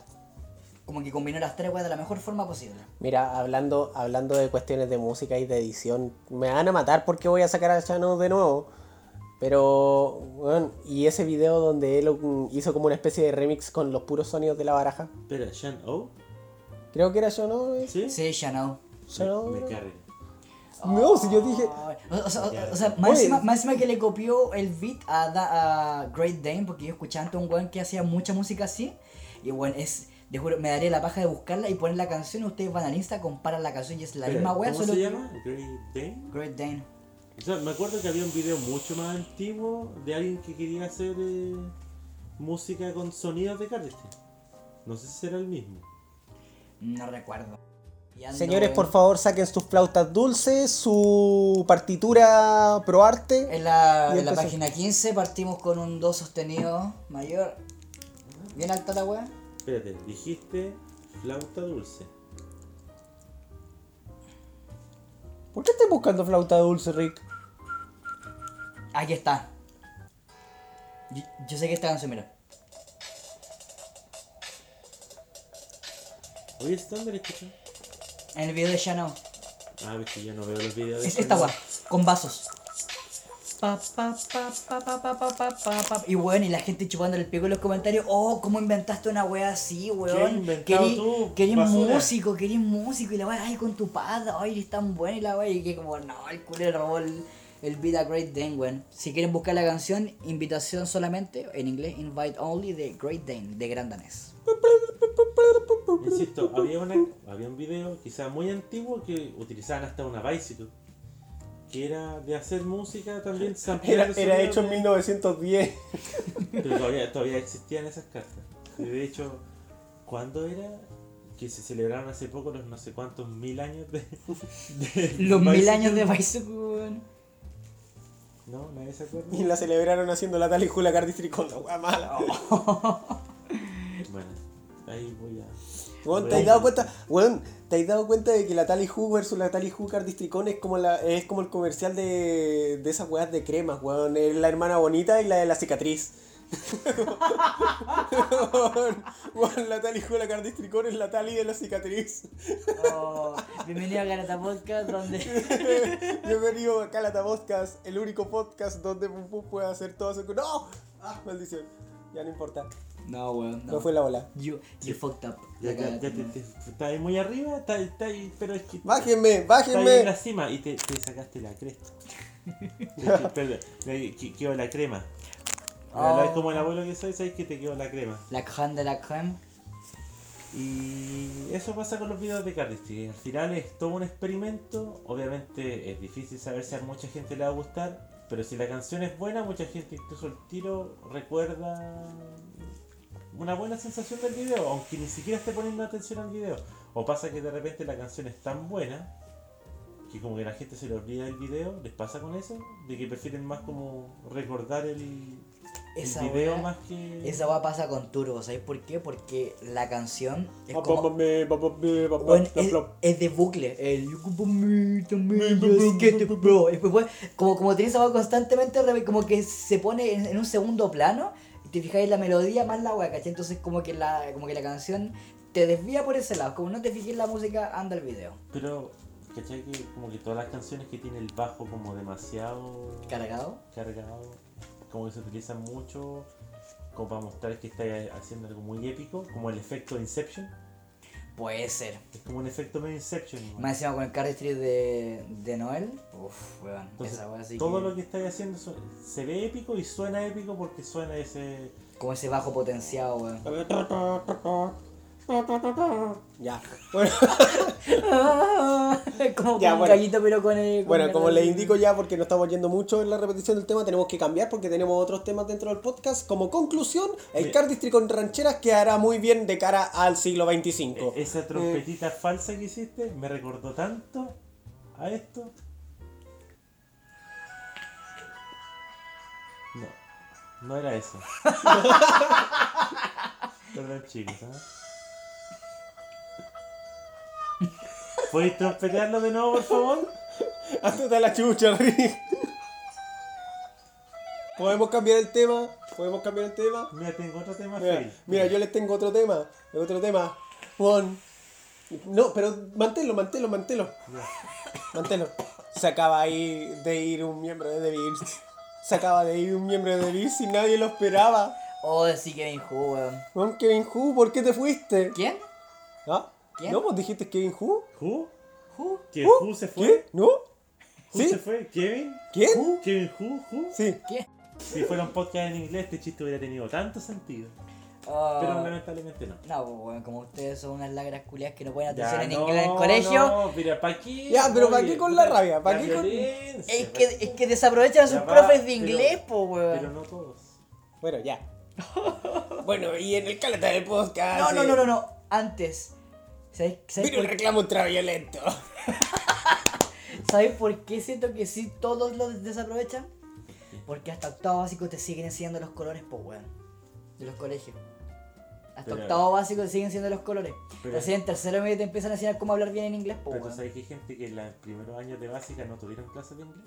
como que combinó las tres weón de la mejor forma posible. Mira, hablando, hablando de cuestiones de música y de edición, me van a matar porque voy a sacar a Chano de nuevo. Pero, bueno, y ese video donde él hizo como una especie de remix con los puros sonidos de la baraja. Espera, Shan O. Creo que era yo, ¿no? ¿Sí? Sí, ya no. Shannon, Me ¿no? No, si yo dije. O, o sea, o- sea, más, encima, más encima que le copió el beat a, Da- a Great Dane, porque yo escuchaba antes un weón que hacía mucha música así, y bueno, es, te juro, me daría la paja de buscarla y poner la canción, ustedes van al Insta, comparan la canción y es la misma weá, ¿Cómo solo se llama? Great Dane. Great Dane. O sea, me acuerdo que había un video mucho más antiguo de alguien que quería hacer eh, música con sonidos de Cardistry. No sé si será el mismo. No recuerdo. Ando- Señores, por favor, saquen sus flautas dulces, su partitura pro arte. En la, en página 15 partimos con un do sostenido mayor. Bien alta la weá. Espérate, dijiste flauta dulce. ¿Por qué estás buscando flauta dulce, Rick? Aquí está. Yo, yo sé que esta canción, mira. Oye, ¿está dónde la escuchas? En el video de Shanao. Ah, es que yo no veo los videos de Es esta guay, con vasos. Y bueno, y la gente chupando el pico en los comentarios. Oh, ¿cómo inventaste una wea así, weón? Querís músico, querís músico. Y la wea, ay, con tu pata, ay, eres tan buena. Y la wea, y que como, no, el culero robó el el beat a Great Dane. Si quieren buscar la canción, invitación solamente, en inglés, invite only de Great Dane, de Gran Danés. Insisto, había, una, había un video quizá muy antiguo que utilizaban hasta una bicycle. Que era de hacer música también. Era, era hecho en de- 1910. Pero todavía, todavía existían esas cartas. De hecho, ¿cuándo era? Que se celebraron hace poco los no sé cuántos mil años de. de Los mil años de Bicycle. No, nadie se acuerda. Y la celebraron haciendo la tal y Jula Cardistry con la wea mala. Bueno, ahí voy a. Weón, ¿te has dado cuenta? Weón, ¿te has dado cuenta de que la Tally Who versus la Tally Who Cardistricón es como la, es como el comercial de, de esas weas de cremas, weón? Es la hermana bonita y la de la cicatriz. Weón, la Tally Who la Cardistricón es la Tally de la cicatriz. Oh, bienvenido a Garata Podcast, donde. Bienvenido a Calata Podcast, el único podcast donde Pupu puede hacer todo eso. ¡No! ¡Ah, maldición! Ya no importa. No, weón. No, fue la ola. You, you fucked up. Ya, ya, ya te, te- está ahí muy arriba, está, está ahí, pero es que. ¡Bájenme! Está ahí en la ¡Bájenme! cima y te, te sacaste la cresta. Perdón, quedó la crema. Oh. Es como el abuelo que soy, sabes que te quedó la crema. La crème de la crème. Y eso pasa con los videos de Cardistry. Al final es todo un experimento. Obviamente es difícil saber si a mucha gente le va a gustar. Pero si la canción es buena, mucha gente incluso el tiro recuerda una buena sensación del video, aunque ni siquiera esté poniendo atención al video. O pasa que de repente la canción es tan buena que como que la gente se le olvida el video. ¿Les pasa con eso? De que prefieren más como recordar el, el Esa video wea- más que... Esa va pasa con Turbo, ¿sabes por qué? Porque la canción es como. Bueno, es, de bucle. El después, como, como tiene esa voz constantemente, como que se pone en, en un segundo plano. Y te fijáis la melodía más la wea, ¿cachai? Entonces, como que, la, como que la canción te desvía por ese lado. Como no te fijes en la música, anda el video. Pero, ¿cachai? Que como que todas las canciones que tiene el bajo como demasiado Cargado. cargado, como que se utilizan mucho como para mostrar que está haciendo algo muy épico, como el efecto de Inception. Puede ser. Es como un efecto medio Inception. igual. Más encima con el cardistry de, de Noel. Uf, weón. Entonces, esa así todo que- lo que estáis haciendo su- se ve épico y suena épico porque suena ese... Como ese bajo potenciado, weón. Ya. Bueno, como, Ya, bueno. gallito, pero con el. con bueno, el- como les indico ya, porque no estamos yendo mucho en la repetición del tema, tenemos que cambiar porque tenemos otros temas dentro del podcast. Como conclusión, el. Cardistry con rancheras quedará muy bien de cara al siglo XXV. e- Esa trompetita falsa que hiciste me recordó tanto a esto. No, no era eso. Perdón chicos, ¿ah? ¿Puedes trompetearlo de nuevo, por favor? Ándate a la chucha, Rick. Podemos cambiar el tema. Podemos cambiar el tema. Mira, tengo otro tema Mira, mira, yo les tengo otro tema. Otro tema. Juan. No, pero manténlo, manténlo, manténlo. Manténlo. Se acaba ahí de ir un miembro de The Bears. Se acaba de ir un miembro de The Bears y nadie lo esperaba. Oh, sí, Kevin Hu, weón. Juan Kevin Hu, ¿por qué te fuiste? ¿Quién? ¿Ah? ¿Quién? ¿No? ¿Vos dijiste Kevin Hu? ¿Who? ¿Who? ¿Que ¿Who? Who se ¿Qué? fue? ¿No? ¿Who ¿Sí? se fue? ¿Kevin? ¿Quién? ¿Kevin Who? ¿Who? Sí. ¿Quién? Si fuera un podcast en inglés, este chiste hubiera tenido tanto sentido. Ah, Pero lamentablemente no. No, pues, weón, como ustedes son unas lagras culias que no pueden Ya, atención en no, inglés en el colegio. No, mira, ¿para qué? Ya, pero ¿pa' Oye, qué con la rabia? ¿Pa' qué con- Es que, es que desaprovechan a sus va, profes de pero- inglés, po, weón. Pero no todos. Bueno, ya. bueno, y en el caleta del podcast. No, no, eh, no, no, no. Antes. ¿Sabes, sabes un por, reclamo ultraviolento. ¿sabes por qué siento que sí todos lo desaprovechan? Porque hasta octavo básico te siguen enseñando los colores, po, weón. De los colegios. Hasta Pero- octavo básico te siguen enseñando los colores. Pero- Recién en tercero medio te empiezan a enseñar cómo hablar bien en inglés, po, Pero weón. sabes que hay gente que en los primeros años de básica no tuvieron clases de inglés.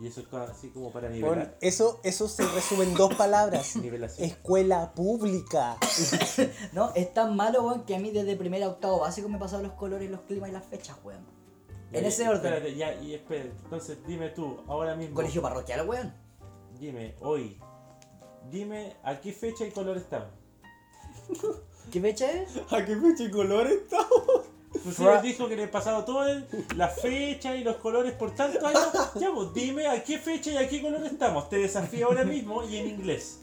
Y eso es así como para nivelar. Bueno, eso, eso se resume en dos palabras. Nivelación. Escuela pública. No, es tan malo, weón, que a mí desde primero a octavo básico me pasaban los colores, los climas y las fechas, weón. En Ya, ese orden. Espérate, ya, y espera. Entonces, dime tú, ahora mismo. Colegio parroquial, weón. Dime, hoy. Dime a qué fecha y color estamos. ¿Qué fecha es? ¿A qué fecha y color estamos? Pues Fra- él dijo que le he pasado todo el, la fecha y los colores por tantos años. Ya, pues dime a qué fecha y a qué color estamos. Te desafío ahora mismo y en inglés.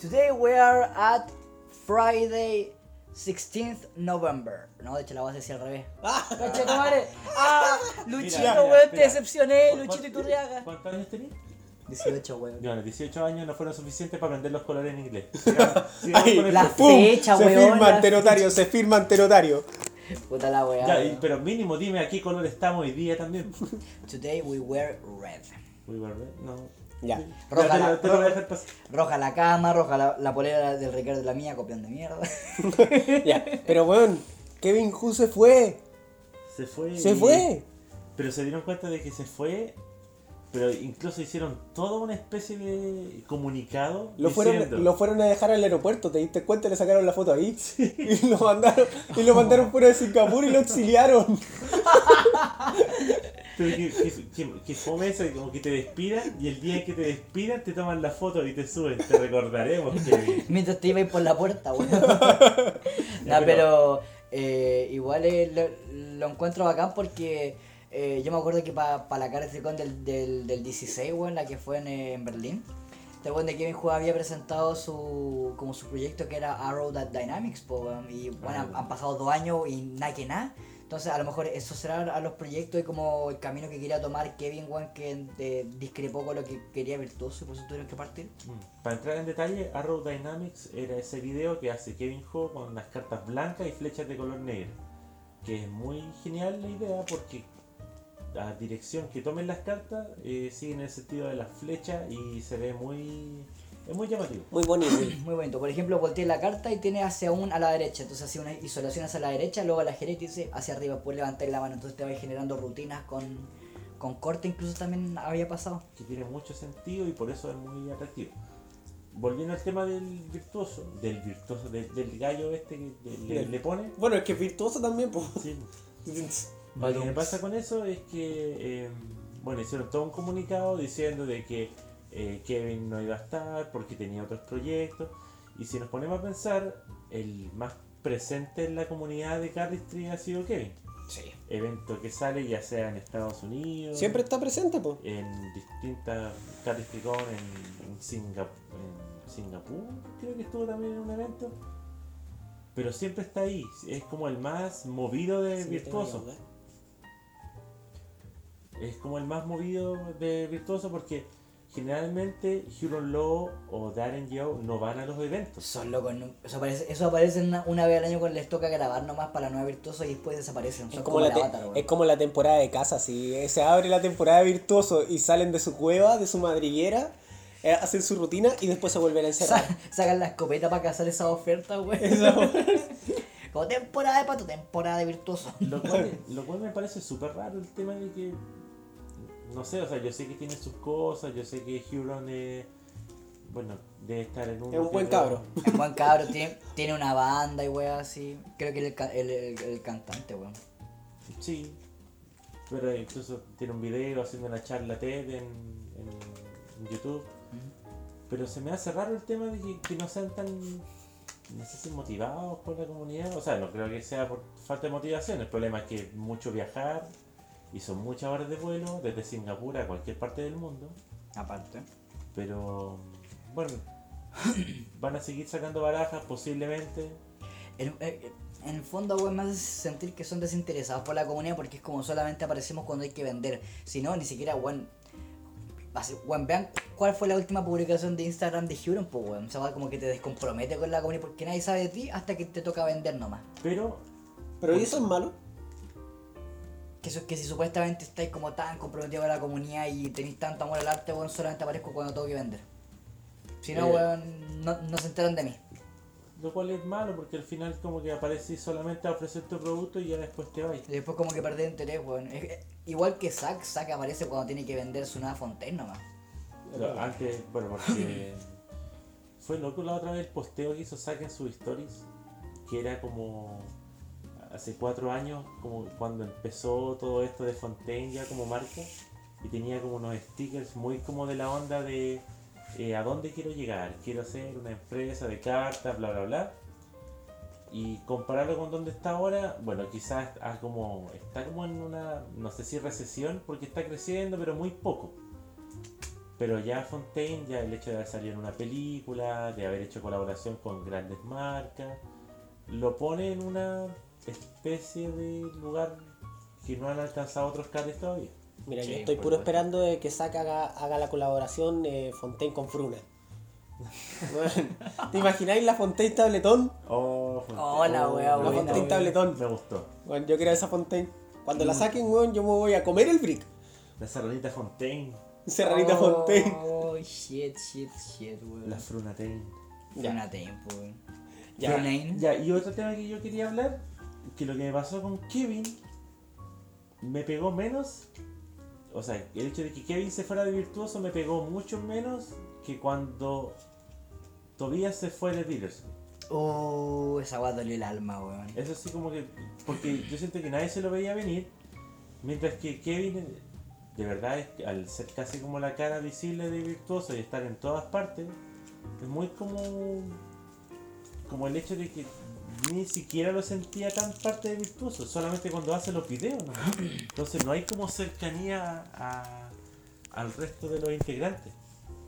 Today we are at Friday 16th November. No, de hecho la voy a decir al revés. ¡Cacha tu madre! ¡Ah! Luchito, weón, te decepcioné, Luchito Iturriaga. ¿Cuántos años tenías? 18, weón. Bueno, 18 años no fueron suficientes para aprender los colores en inglés. Sigamos, sigamos Ay, la fecha, se weón, firma la ante notario, se firma ante notario. Puta la weá. Ya, y- pero mínimo dime a qué color estamos hoy día también. Today we wear red. Uy, ¿verdad? No. Ya. Roja te, la- lo- te lo voy a dejar pasar. Roja la cama, roja la, la polera del Ricardo de la mía, copión de mierda. ya. Pero weón, Kevin Hu se fue. Se fue. Se y- fue. Pero se dieron cuenta de que se fue. Pero incluso hicieron toda una especie de comunicado. Lo fueron, diciendo, lo fueron a dejar al aeropuerto, ¿te diste cuenta? Le sacaron la foto ahí. Y lo mandaron, y lo mandaron fuera de Singapur y lo exiliaron. Pero que, que, que, que fome eso, como que te despidan y el día en que te despidan te toman la foto y te suben. Te recordaremos, Kevin. Mientras te ibas por la puerta, weón. no, pero eh, igual eh, lo, lo encuentro bacán porque eh, yo me acuerdo que para la cara del, del, del 16, weón, la que fue en, eh, en Berlín, este weón de Kevin Hu había presentado su como su proyecto que era Arrow That Dynamics, po, weón, y bueno, han, han pasado dos años y nada que nada. Entonces, a lo mejor eso será a los proyectos y como el camino que quería tomar Kevin, weón, que eh, discrepó con lo que quería Virtuoso y por eso tuvieron que partir. Mm. Para entrar en detalle, Arrow Dynamics era ese video que hace Kevin Ho con las cartas blancas y flechas de color negro. Que es muy genial la idea porque la dirección que tomen las cartas eh, sigue en el sentido de las flechas y se ve muy. es muy llamativo. Muy bonito. Muy bonito. Por ejemplo, volteé la carta y tiene hacia un a la derecha. Entonces hace una isolación hacia la derecha, luego a la derecha y dice hacia arriba. Después levantar la mano. Entonces te va generando rutinas con, con corte. Incluso también había pasado. que tiene mucho sentido y por eso es muy atractivo. Volviendo al tema del virtuoso, del virtuoso, del, del gallo este que le pone. Bueno, es que es virtuoso también, pues. Sí. Lo que pasa con eso es que, eh, bueno, hicieron todo un comunicado diciendo de que eh, Kevin no iba a estar porque tenía otros proyectos. Y si nos ponemos a pensar, el más presente en la comunidad de Cardistry ha sido Kevin. Sí. Evento que sale ya sea en Estados Unidos, Siempre está presente, pues. en distintas Cardistrycon, en, en, Singa- en Singapur, creo que estuvo también en un evento. Pero siempre está ahí, es como el más movido de virtuoso. Es como el más movido de virtuoso porque generalmente Huron Law o Darren Joe no van a los eventos. Son locos. ¿no? Eso aparece, eso aparece una, una vez al año cuando les toca grabar nomás para la nueva Virtuoso y después desaparecen. Son Es como, como, la te- avatar, es como la temporada de casa, si se abre la temporada de virtuoso y salen de su cueva, de su madriguera, eh, hacen su rutina y después se vuelven a encerrar. Sa- sacan la escopeta para cazar esa oferta, weón. como temporada de pato, temporada de Virtuoso. Lo cual, lo cual me parece súper raro el tema de que, no sé, o sea, yo sé que tiene sus cosas, yo sé que Huron es, bueno, debe estar en un. Es un buen cabro. Es buen cabro, tiene, tiene una banda y weón así. Creo que es el, ca- el, el- el cantante, weón. Sí. Pero incluso tiene un video haciendo una charla TED en, en, en YouTube. Pero se me hace raro el tema de que, que no sean tan, no sé si motivados por la comunidad. O sea, no creo que sea por falta de motivación. El problema es que es mucho viajar y son muchas horas de vuelo desde Singapur a cualquier parte del mundo. Aparte. Pero bueno, van a seguir sacando barajas posiblemente. En, eh, en el fondo, weón, me hace sentir que son desinteresados por la comunidad porque es como solamente aparecemos cuando hay que vender. Si no, ni siquiera, weón. Weón, vean cuál fue la última publicación de Instagram de Huron, pues, weón. O sea, como que te descompromete con la comunidad porque nadie sabe de ti hasta que te toca vender nomás. Pero Pero ¿y eso es malo? Que, que si supuestamente estáis como tan comprometidos con la comunidad y tenéis tanto amor al arte, weón, solamente aparezco cuando tengo que vender. Si no, Eh. weón, no, no se enteran de mí. lo cual es malo porque al final como que apareces solamente a ofrecer tu producto y ya después te vas. Y después como que perdí interés, weón. Es- igual que Zack, Zack aparece cuando tiene que vender su nueva Fontaine nomás. Pero antes, bueno, porque fue loco la otra vez el posteo que hizo Zack en sus stories, que era como hace cuatro años, como cuando empezó todo esto de Fontaine ya como marca, y tenía como unos stickers muy como de la onda de eh, a dónde quiero llegar, quiero ser una empresa de cartas, bla bla bla. Y compararlo con donde está ahora, bueno, quizás ah, como, está como en una, no sé si recesión, porque está creciendo, pero muy poco. Pero ya Fontaine, ya el hecho de haber salido en una película, de haber hecho colaboración con grandes marcas, lo pone en una especie de lugar que no han alcanzado otros cares todavía. Mira, Sí, yo estoy puro supuesto. esperando de que Zack haga, haga la colaboración eh, Fontaine con Fruna. ¿Te imagináis la Fontaine tabletón? Oh, Fontaine. Hola, wea, me La buena, gustó. Fontaine tabletón. Me gustó. Bueno, yo quiero esa Fontaine. Cuando la saquen, weón, yo me voy a comer el brick. La serranita Fontaine, Serranita Fontaine. Oh, shit, shit, shit, weón. la Frunatain. Ya. Frunatain, po, weón. Ya. Frunatain. Ya, y otro tema que yo quería hablar, que lo que me pasó con Kevin me pegó menos. O sea, el hecho de que Kevin se fuera de virtuoso me pegó mucho menos que cuando Tobias se fue de Peterson. Oh, esa weá dolió el alma, weón. Eso sí como que... Porque yo siento que nadie se lo veía venir. Mientras que Kevin, de verdad, es al ser casi como la cara visible de virtuoso y estar en todas partes, es muy como... Como el hecho de que ni siquiera lo sentía tan parte de virtuoso, solamente cuando hace los videos. ¿no? Entonces no hay como cercanía al resto de los integrantes.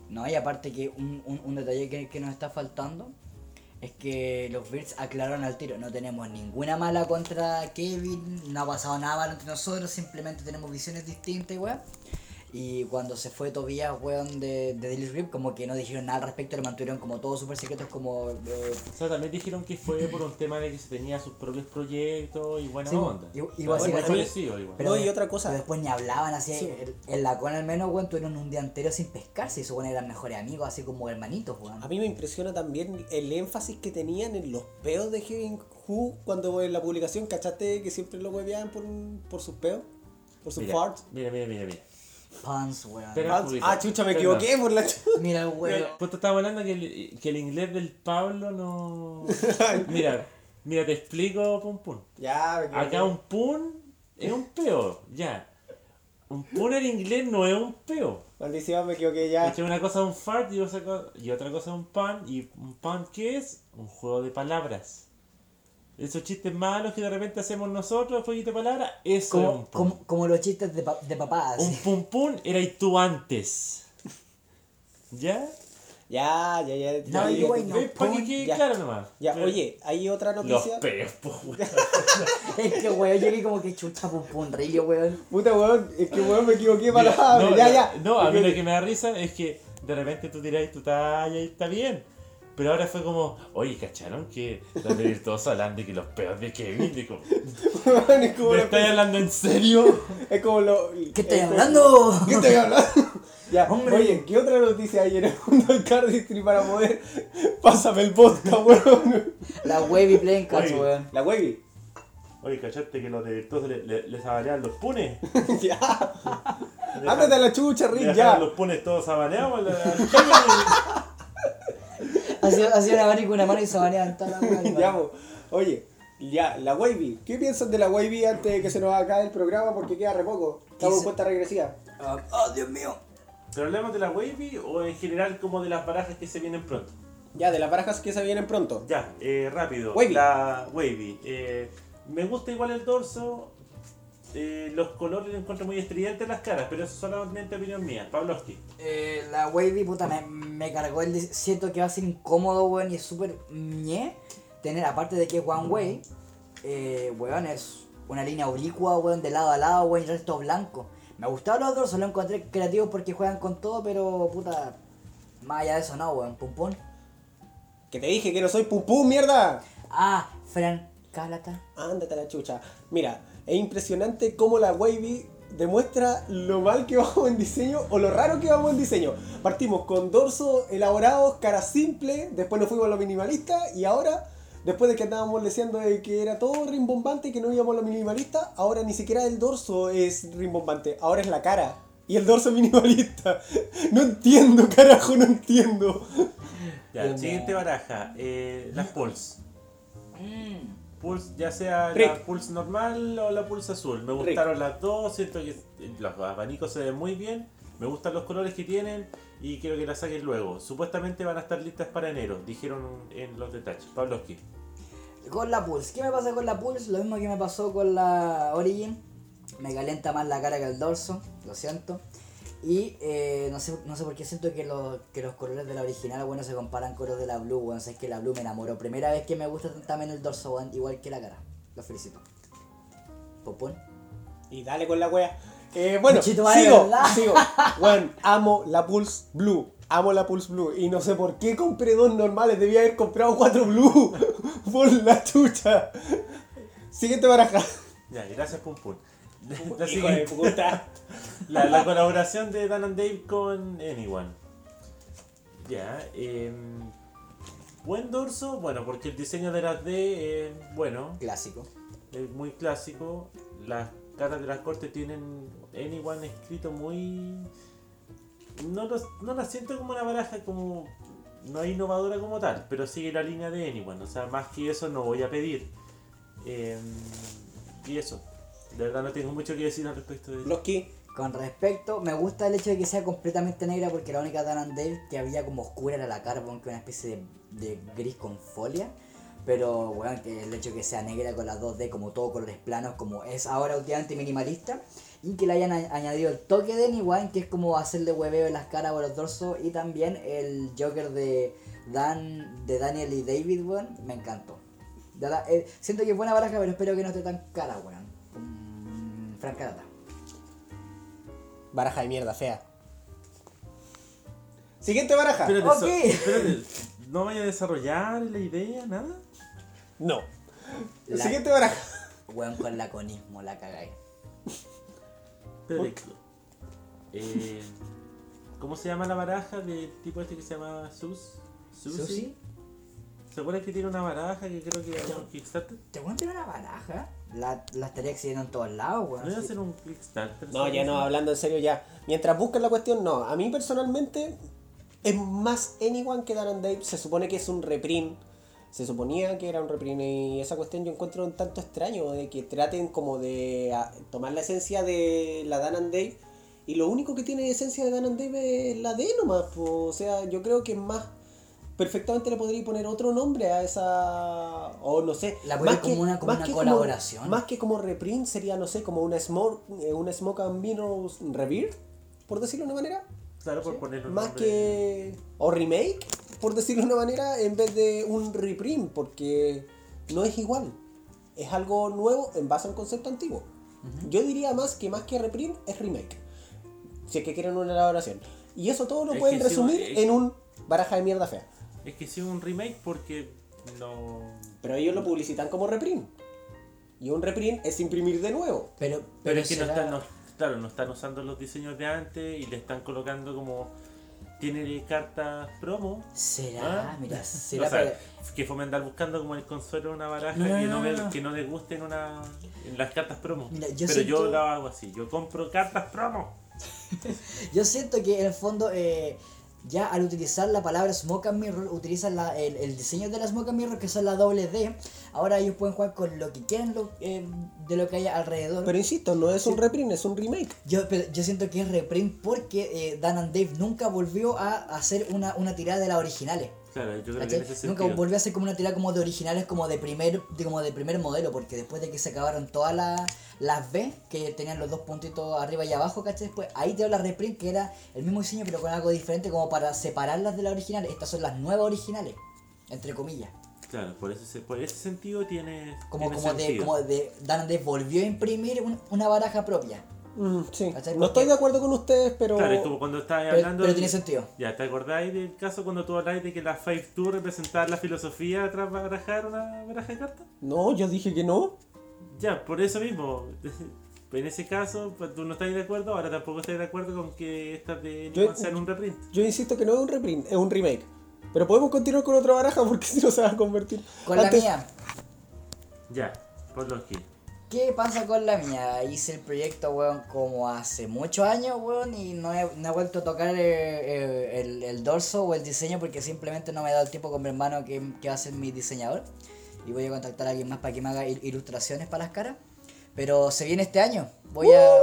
No, y aparte que un, un, detalle que, que nos está faltando es que los Birds aclararon al tiro. No tenemos ninguna mala contra Kevin, no ha pasado nada malo entre nosotros, simplemente tenemos visiones distintas, weón. Y cuando se fue Tobias, weón, de, de Daily Rip, como que no dijeron nada al respecto, lo mantuvieron como todos súper secretos, como... eh, O sea, también dijeron que fue por un tema de que se tenía sus propios proyectos y buena Sí, onda. y- y O sea, básicamente- fue parecido igual. No, y otra cosa. pero después ni hablaban así. Sí. En, en la con al menos, weón, tuvieron un día entero sin pescarse y supone eran mejores amigos, así como hermanitos, weón. A mí me impresiona también el énfasis que tenían en los peos de Kevin Hu cuando en la publicación, ¿cachaste que siempre lo hueveaban por, por sus peos? Por sus Mira, farts. mira, mira, mira, mira. Pants, weón. Pero- Ah, ah, chucha, me Perdón. equivoqué por la chucha. Mira, weón. Pues te estaba hablando que el, que el inglés del Pablo no. Mira, mira, te explico, pum pum. Ya, me. Acá un pun es un peo, ya. Un pun en inglés no es un peo. Maldición, me equivoqué ya. Es que una cosa es un fart y otra, co- y otra cosa es un pan. ¿Y un pan qué es? Un juego de palabras. Esos chistes malos que de repente hacemos nosotros, jueguito de palabras, eso es un Como, pun. como, como los chistes de, pa- de papá, así. Un pum pum era y tú antes. ¿Ya? Ya, ya, ya. No, ya, yo, ya. no. ¿Ves? Para que Ya. claro nomás. Ya, Pero- oye, hay otra Los noticia. peos, po, weón. Es que, weón, llegué como que chucha pum pum río, weón. Puta weón, es que weón me equivoqué para la no, Ya, ya. No, a mí lo que me da risa es que de repente tú tiráis tu talla y está bien. Pero ahora fue como, oye, ¿cacharon que los de Virtuoso hablan de que los peos de Kevin? Digo, Weón, es como ¿me la- estáis hablando en serio? Es como lo. ¿Qué estás es como- hablando? ¿Qué estoy hablando? ya, Hombre. oye, ¿qué otra noticia hay en el mundo del cardistry para poder? Pásame el vodka, weón. La wavy playing cards, Oye. weón. La wavy. Oye, ¿cachaste que los de Virtuoso le- le- les abaleaban los punes? ya. Ándate a la chucha, Rick, ya. los punes todos al Kevin. Hacía, hacía una mano con una mano y se baneaban toda la po. Oye, ya, la Wavy. ¿Qué piensan de la Wavy antes de que se nos acabe el programa? Porque queda re poco. Estamos en cuenta regresiva. Oh, Dios mío. ¿Pero hablamos de la Wavy o en general como de las barajas que se vienen pronto? Ya, de las barajas que se vienen pronto. Ya, eh, rápido. Wavy. La Wavy. Eh, me gusta igual el dorso. Eh, los colores los encuentro muy estridentes las caras, pero eso es solamente opinión mía. Pavlovsky. Eh, la Wavy, puta, me, me cargó el. Siento que va a ser incómodo, weón, y es súper ñe tener, aparte de que es One Way, eh, weón, es una línea oblicua, weón, de lado a lado, weón, y el resto blanco. Me gustaban los otros, solo encontré creativos porque juegan con todo, pero puta, más allá de eso no, weón, pum pum. Que te dije que no soy pum pum, mierda. Ah, Fran Cálata. Ándate a la chucha. Mira, es impresionante cómo la Wavy demuestra lo mal que vamos en diseño o lo raro que vamos en diseño. Partimos con dorso elaborados, cara simple, después nos fuimos a lo minimalista y ahora, después de que andábamos deseando de que era todo rimbombante y que no íbamos a lo minimalista, ahora ni siquiera el dorso es rimbombante, ahora es la cara. Y el dorso minimalista. No entiendo, carajo, no entiendo. Ya, siguiente baraja. Eh, las Pulse. Mm. Pulse, ya sea Rick. la Pulse normal o la Pulse azul. Me Rick. gustaron las dos, siento que los abanicos se ven muy bien. Me gustan los colores que tienen y quiero que las saquen luego. Supuestamente van a estar listas para enero, dijeron en los detalles. Pavlovsky. Con la Pulse, ¿qué me pasa con la Pulse? Lo mismo que me pasó con la Origin. Me calienta más la cara que el dorso, lo siento. Y eh, no, sé, no sé por qué siento que, los que los colores de la original, bueno, se comparan con los de la Blue, bueno, es que la Blue me enamoró. Primera vez que me gusta también el dorso, bueno, igual que la cara. Los felicito. Popón. Y dale con la wea. Eh, bueno, sigo, ¿verdad? sigo. Bueno, amo la Pulse Blue. Amo la Pulse Blue. Y no sé por qué compré dos normales. Debía haber comprado cuatro Blue. por la chucha. Siguiente baraja. Ya, gracias Pum Pum. La, Hijo de siguiente- puta. la, la colaboración de Dan and Dave con Anyone. Ya, em, buen dorso, bueno, porque el diseño de las D es bueno, Clásico. es muy clásico. Las caras de las cortes tienen Anyone escrito muy. No, los- no la siento como una baraja como. No es innovadora como tal, pero sigue la línea de Anyone. O sea, más que eso no voy a pedir. Em, y eso. De verdad no tengo mucho que decir al respecto de eso. Los que. Con respecto, me gusta el hecho de que sea completamente negra porque la única Dan and Dave que había como oscura era la cara, porque una especie de, gris con folia. Pero bueno, que el hecho de que sea negra con las 2D como todo colores planos, como es ahora últimamente minimalista. Y que le hayan añadido el toque de Anyone, que es como hacerle hueveo en las caras o los dorsos. Y también el Joker de Dan de Daniel y David, weón, me encantó. De verdad, eh, siento que es buena baraja, pero espero que no esté tan cara. Mm, Frank Carata. Baraja de mierda, fea. Siguiente baraja. Espérate, Ok. so- espérate, ¿no vaya a desarrollar la idea, nada? No. La- Siguiente baraja. Weón, con laconismo la cagáis. Espérate. Eh, ¿Cómo se llama la baraja del tipo este que se llama Sus? Susi? ¿Susi? ¿Se acuerdan que tiene una baraja que creo que era un Kickstarter? ¿Te voy a tener una baraja? La, la estaría exhibiendo en todos lados, ¿No weón. iba a hacer un Kickstarter? No, ya no, hablando en serio ya. Mientras buscan la cuestión, no. A mí personalmente es más Anyone que Dan and Dave. Se supone que es un reprint. Se suponía que era un reprint y esa cuestión yo encuentro un tanto extraño de que traten como de ah, tomar la esencia de la Dan and Dave y lo único que tiene esencia de Dan and Dave es la D nomás. po. O sea, yo creo que es más perfectamente le podría poner otro nombre a esa o no sé La más como una- como más una que colaboración. más que como reprint sería no sé como una smoke eh, una smoke and mirrors revere por decirlo de una manera. Claro, por poner un más nombre. que o remake por decirlo de una manera en vez de un reprint porque no es igual. Es algo nuevo en base a un concepto antiguo. Yo diría más que más que reprint es remake. Si es que quieren una elaboración. Y eso todo lo Es pueden que sí, resumir es- en un baraja de mierda fea Es que sí, un remake porque no. pero ellos lo publicitan como reprint y un reprint es imprimir de nuevo Pero, pero, Pero es que no están, no- claro, no están usando los diseños de antes y le están colocando como. Tiene cartas promo. Será, Ah. mira, O será sea, pero- que fue andar buscando como el consuelo de una baraja No, no, que, no, no, no, me- no. que no les guste en, una, en las cartas promo. Mira, yo Pero yo lo hago así, yo compro cartas promo. Yo siento que en el fondo eh, ya al utilizar la palabra Smoke and Mirror, utilizan la- el, el diseño de la Smoke and Mirror, que son la doble D. Ahora ellos pueden jugar con lo que quieran lo- eh, de lo que haya alrededor. Pero insisto, no es un reprint, es un remake. Yo, pero yo siento que es reprint porque eh, Dan and Dave nunca volvió a hacer una, una tirada de las originales. Claro, yo creo que en ese Nunca volvió a hacer como una tirada como de originales como de primer de, como de primer modelo porque después de que se acabaron todas las las B que tenían los dos puntitos arriba y abajo ¿cachai? después ahí te la reprint que era el mismo diseño pero con algo diferente como para separarlas de las originales. Estas son las nuevas originales entre comillas. Claro, por ese, se- por ese sentido tiene. como tiene como de como de Dan volvió a imprimir un- una baraja propia Mm, sí. ¿Cachai? No estoy de acuerdo con ustedes, pero. Claro, es como cuando estabas pero, hablando. pero de- tiene sentido Ya, ¿te acordáis del caso cuando tú habláis de que la Five Tour representaba la filosofía tras barajar una baraja de cartas? No, yo dije que no. Ya, por eso mismo. En ese caso, pues, tú no estás de acuerdo, ahora tampoco estás de acuerdo con que estas de Yo- sean un reprint. Yo insisto que no es un reprint, es un remake. Pero podemos continuar con otra baraja porque si no se va a convertir. con Antes- la mía Ya, por los que. ¿Qué pasa con la mía? Hice el proyecto, weón, como hace muchos años, weón, y no he, no he vuelto a tocar eh, eh, el, el dorso o el diseño porque simplemente no me he dado el tiempo con mi hermano que, que va a ser mi diseñador. Y voy a contactar a alguien más para que me haga il- ilustraciones para las caras. Pero se viene este año. Voy a,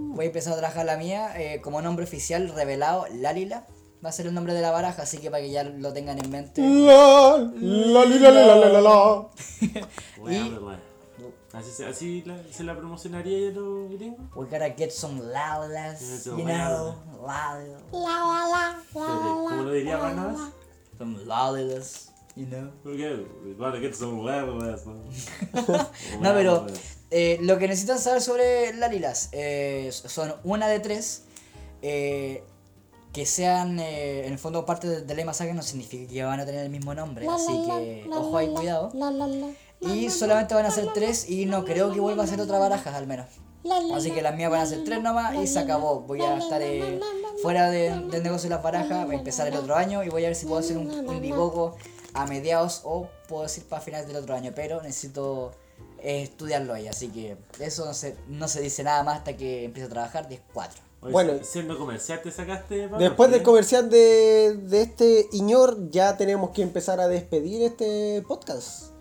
voy a empezar a trabajar la mía eh, como nombre oficial revelado, Lalila. Va a ser el nombre de la baraja, así que para que ya lo tengan en mente. La, la, la, la, la, la, la, la. Bueno, bueno. Así, se- así la- se la promocionaría a los gringos. We gotta get some lalilas, Eso, you know, lalilas. Espérate, ¿Cómo lo diría Barnabas? Some lollitas, you know. Porque van a get some levels, ¿no? No, pero eh, lo que necesitan saber sobre Lalilas eh, son una de tres. eh, que sean eh, en el fondo parte de, de la masacre no significa que van a tener el mismo nombre. Así que ojo ahí, cuidado. Y solamente van a ser tres y no creo que vuelva a ser otra baraja al menos. Así que las mías van a ser tres nomás y se acabó. Voy a estar eh, fuera de- del negocio de las barajas, voy a empezar el otro año y voy a ver si puedo hacer un, un a mediados o puedo decir para finales del otro año. Pero necesito eh, estudiarlo ahí, así que eso no se, no se dice nada más hasta que empiece a trabajar 10-4. Oye, Bueno. siendo comercial te sacaste. Después del comercial de, de este Iñor, ya tenemos que empezar a despedir este podcast.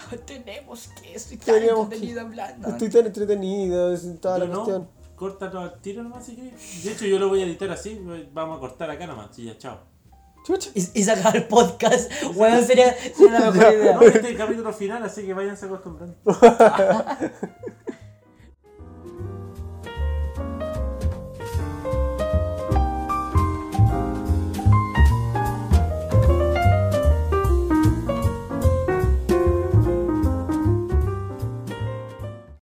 No tenemos que, estoy tan Tenemos que- entretenido hablando. Estoy tan entretenido, es toda Yo la no, cuestión. córtalo al tiro nomás si querés. De hecho, yo lo voy a editar así. Vamos a cortar acá nomás. Sí, ya, chao. Chucha. Y, y sacar el podcast, bueno, sería, sería la mejor idea. No, este es el capítulo final, así que váyanse acostumbrando.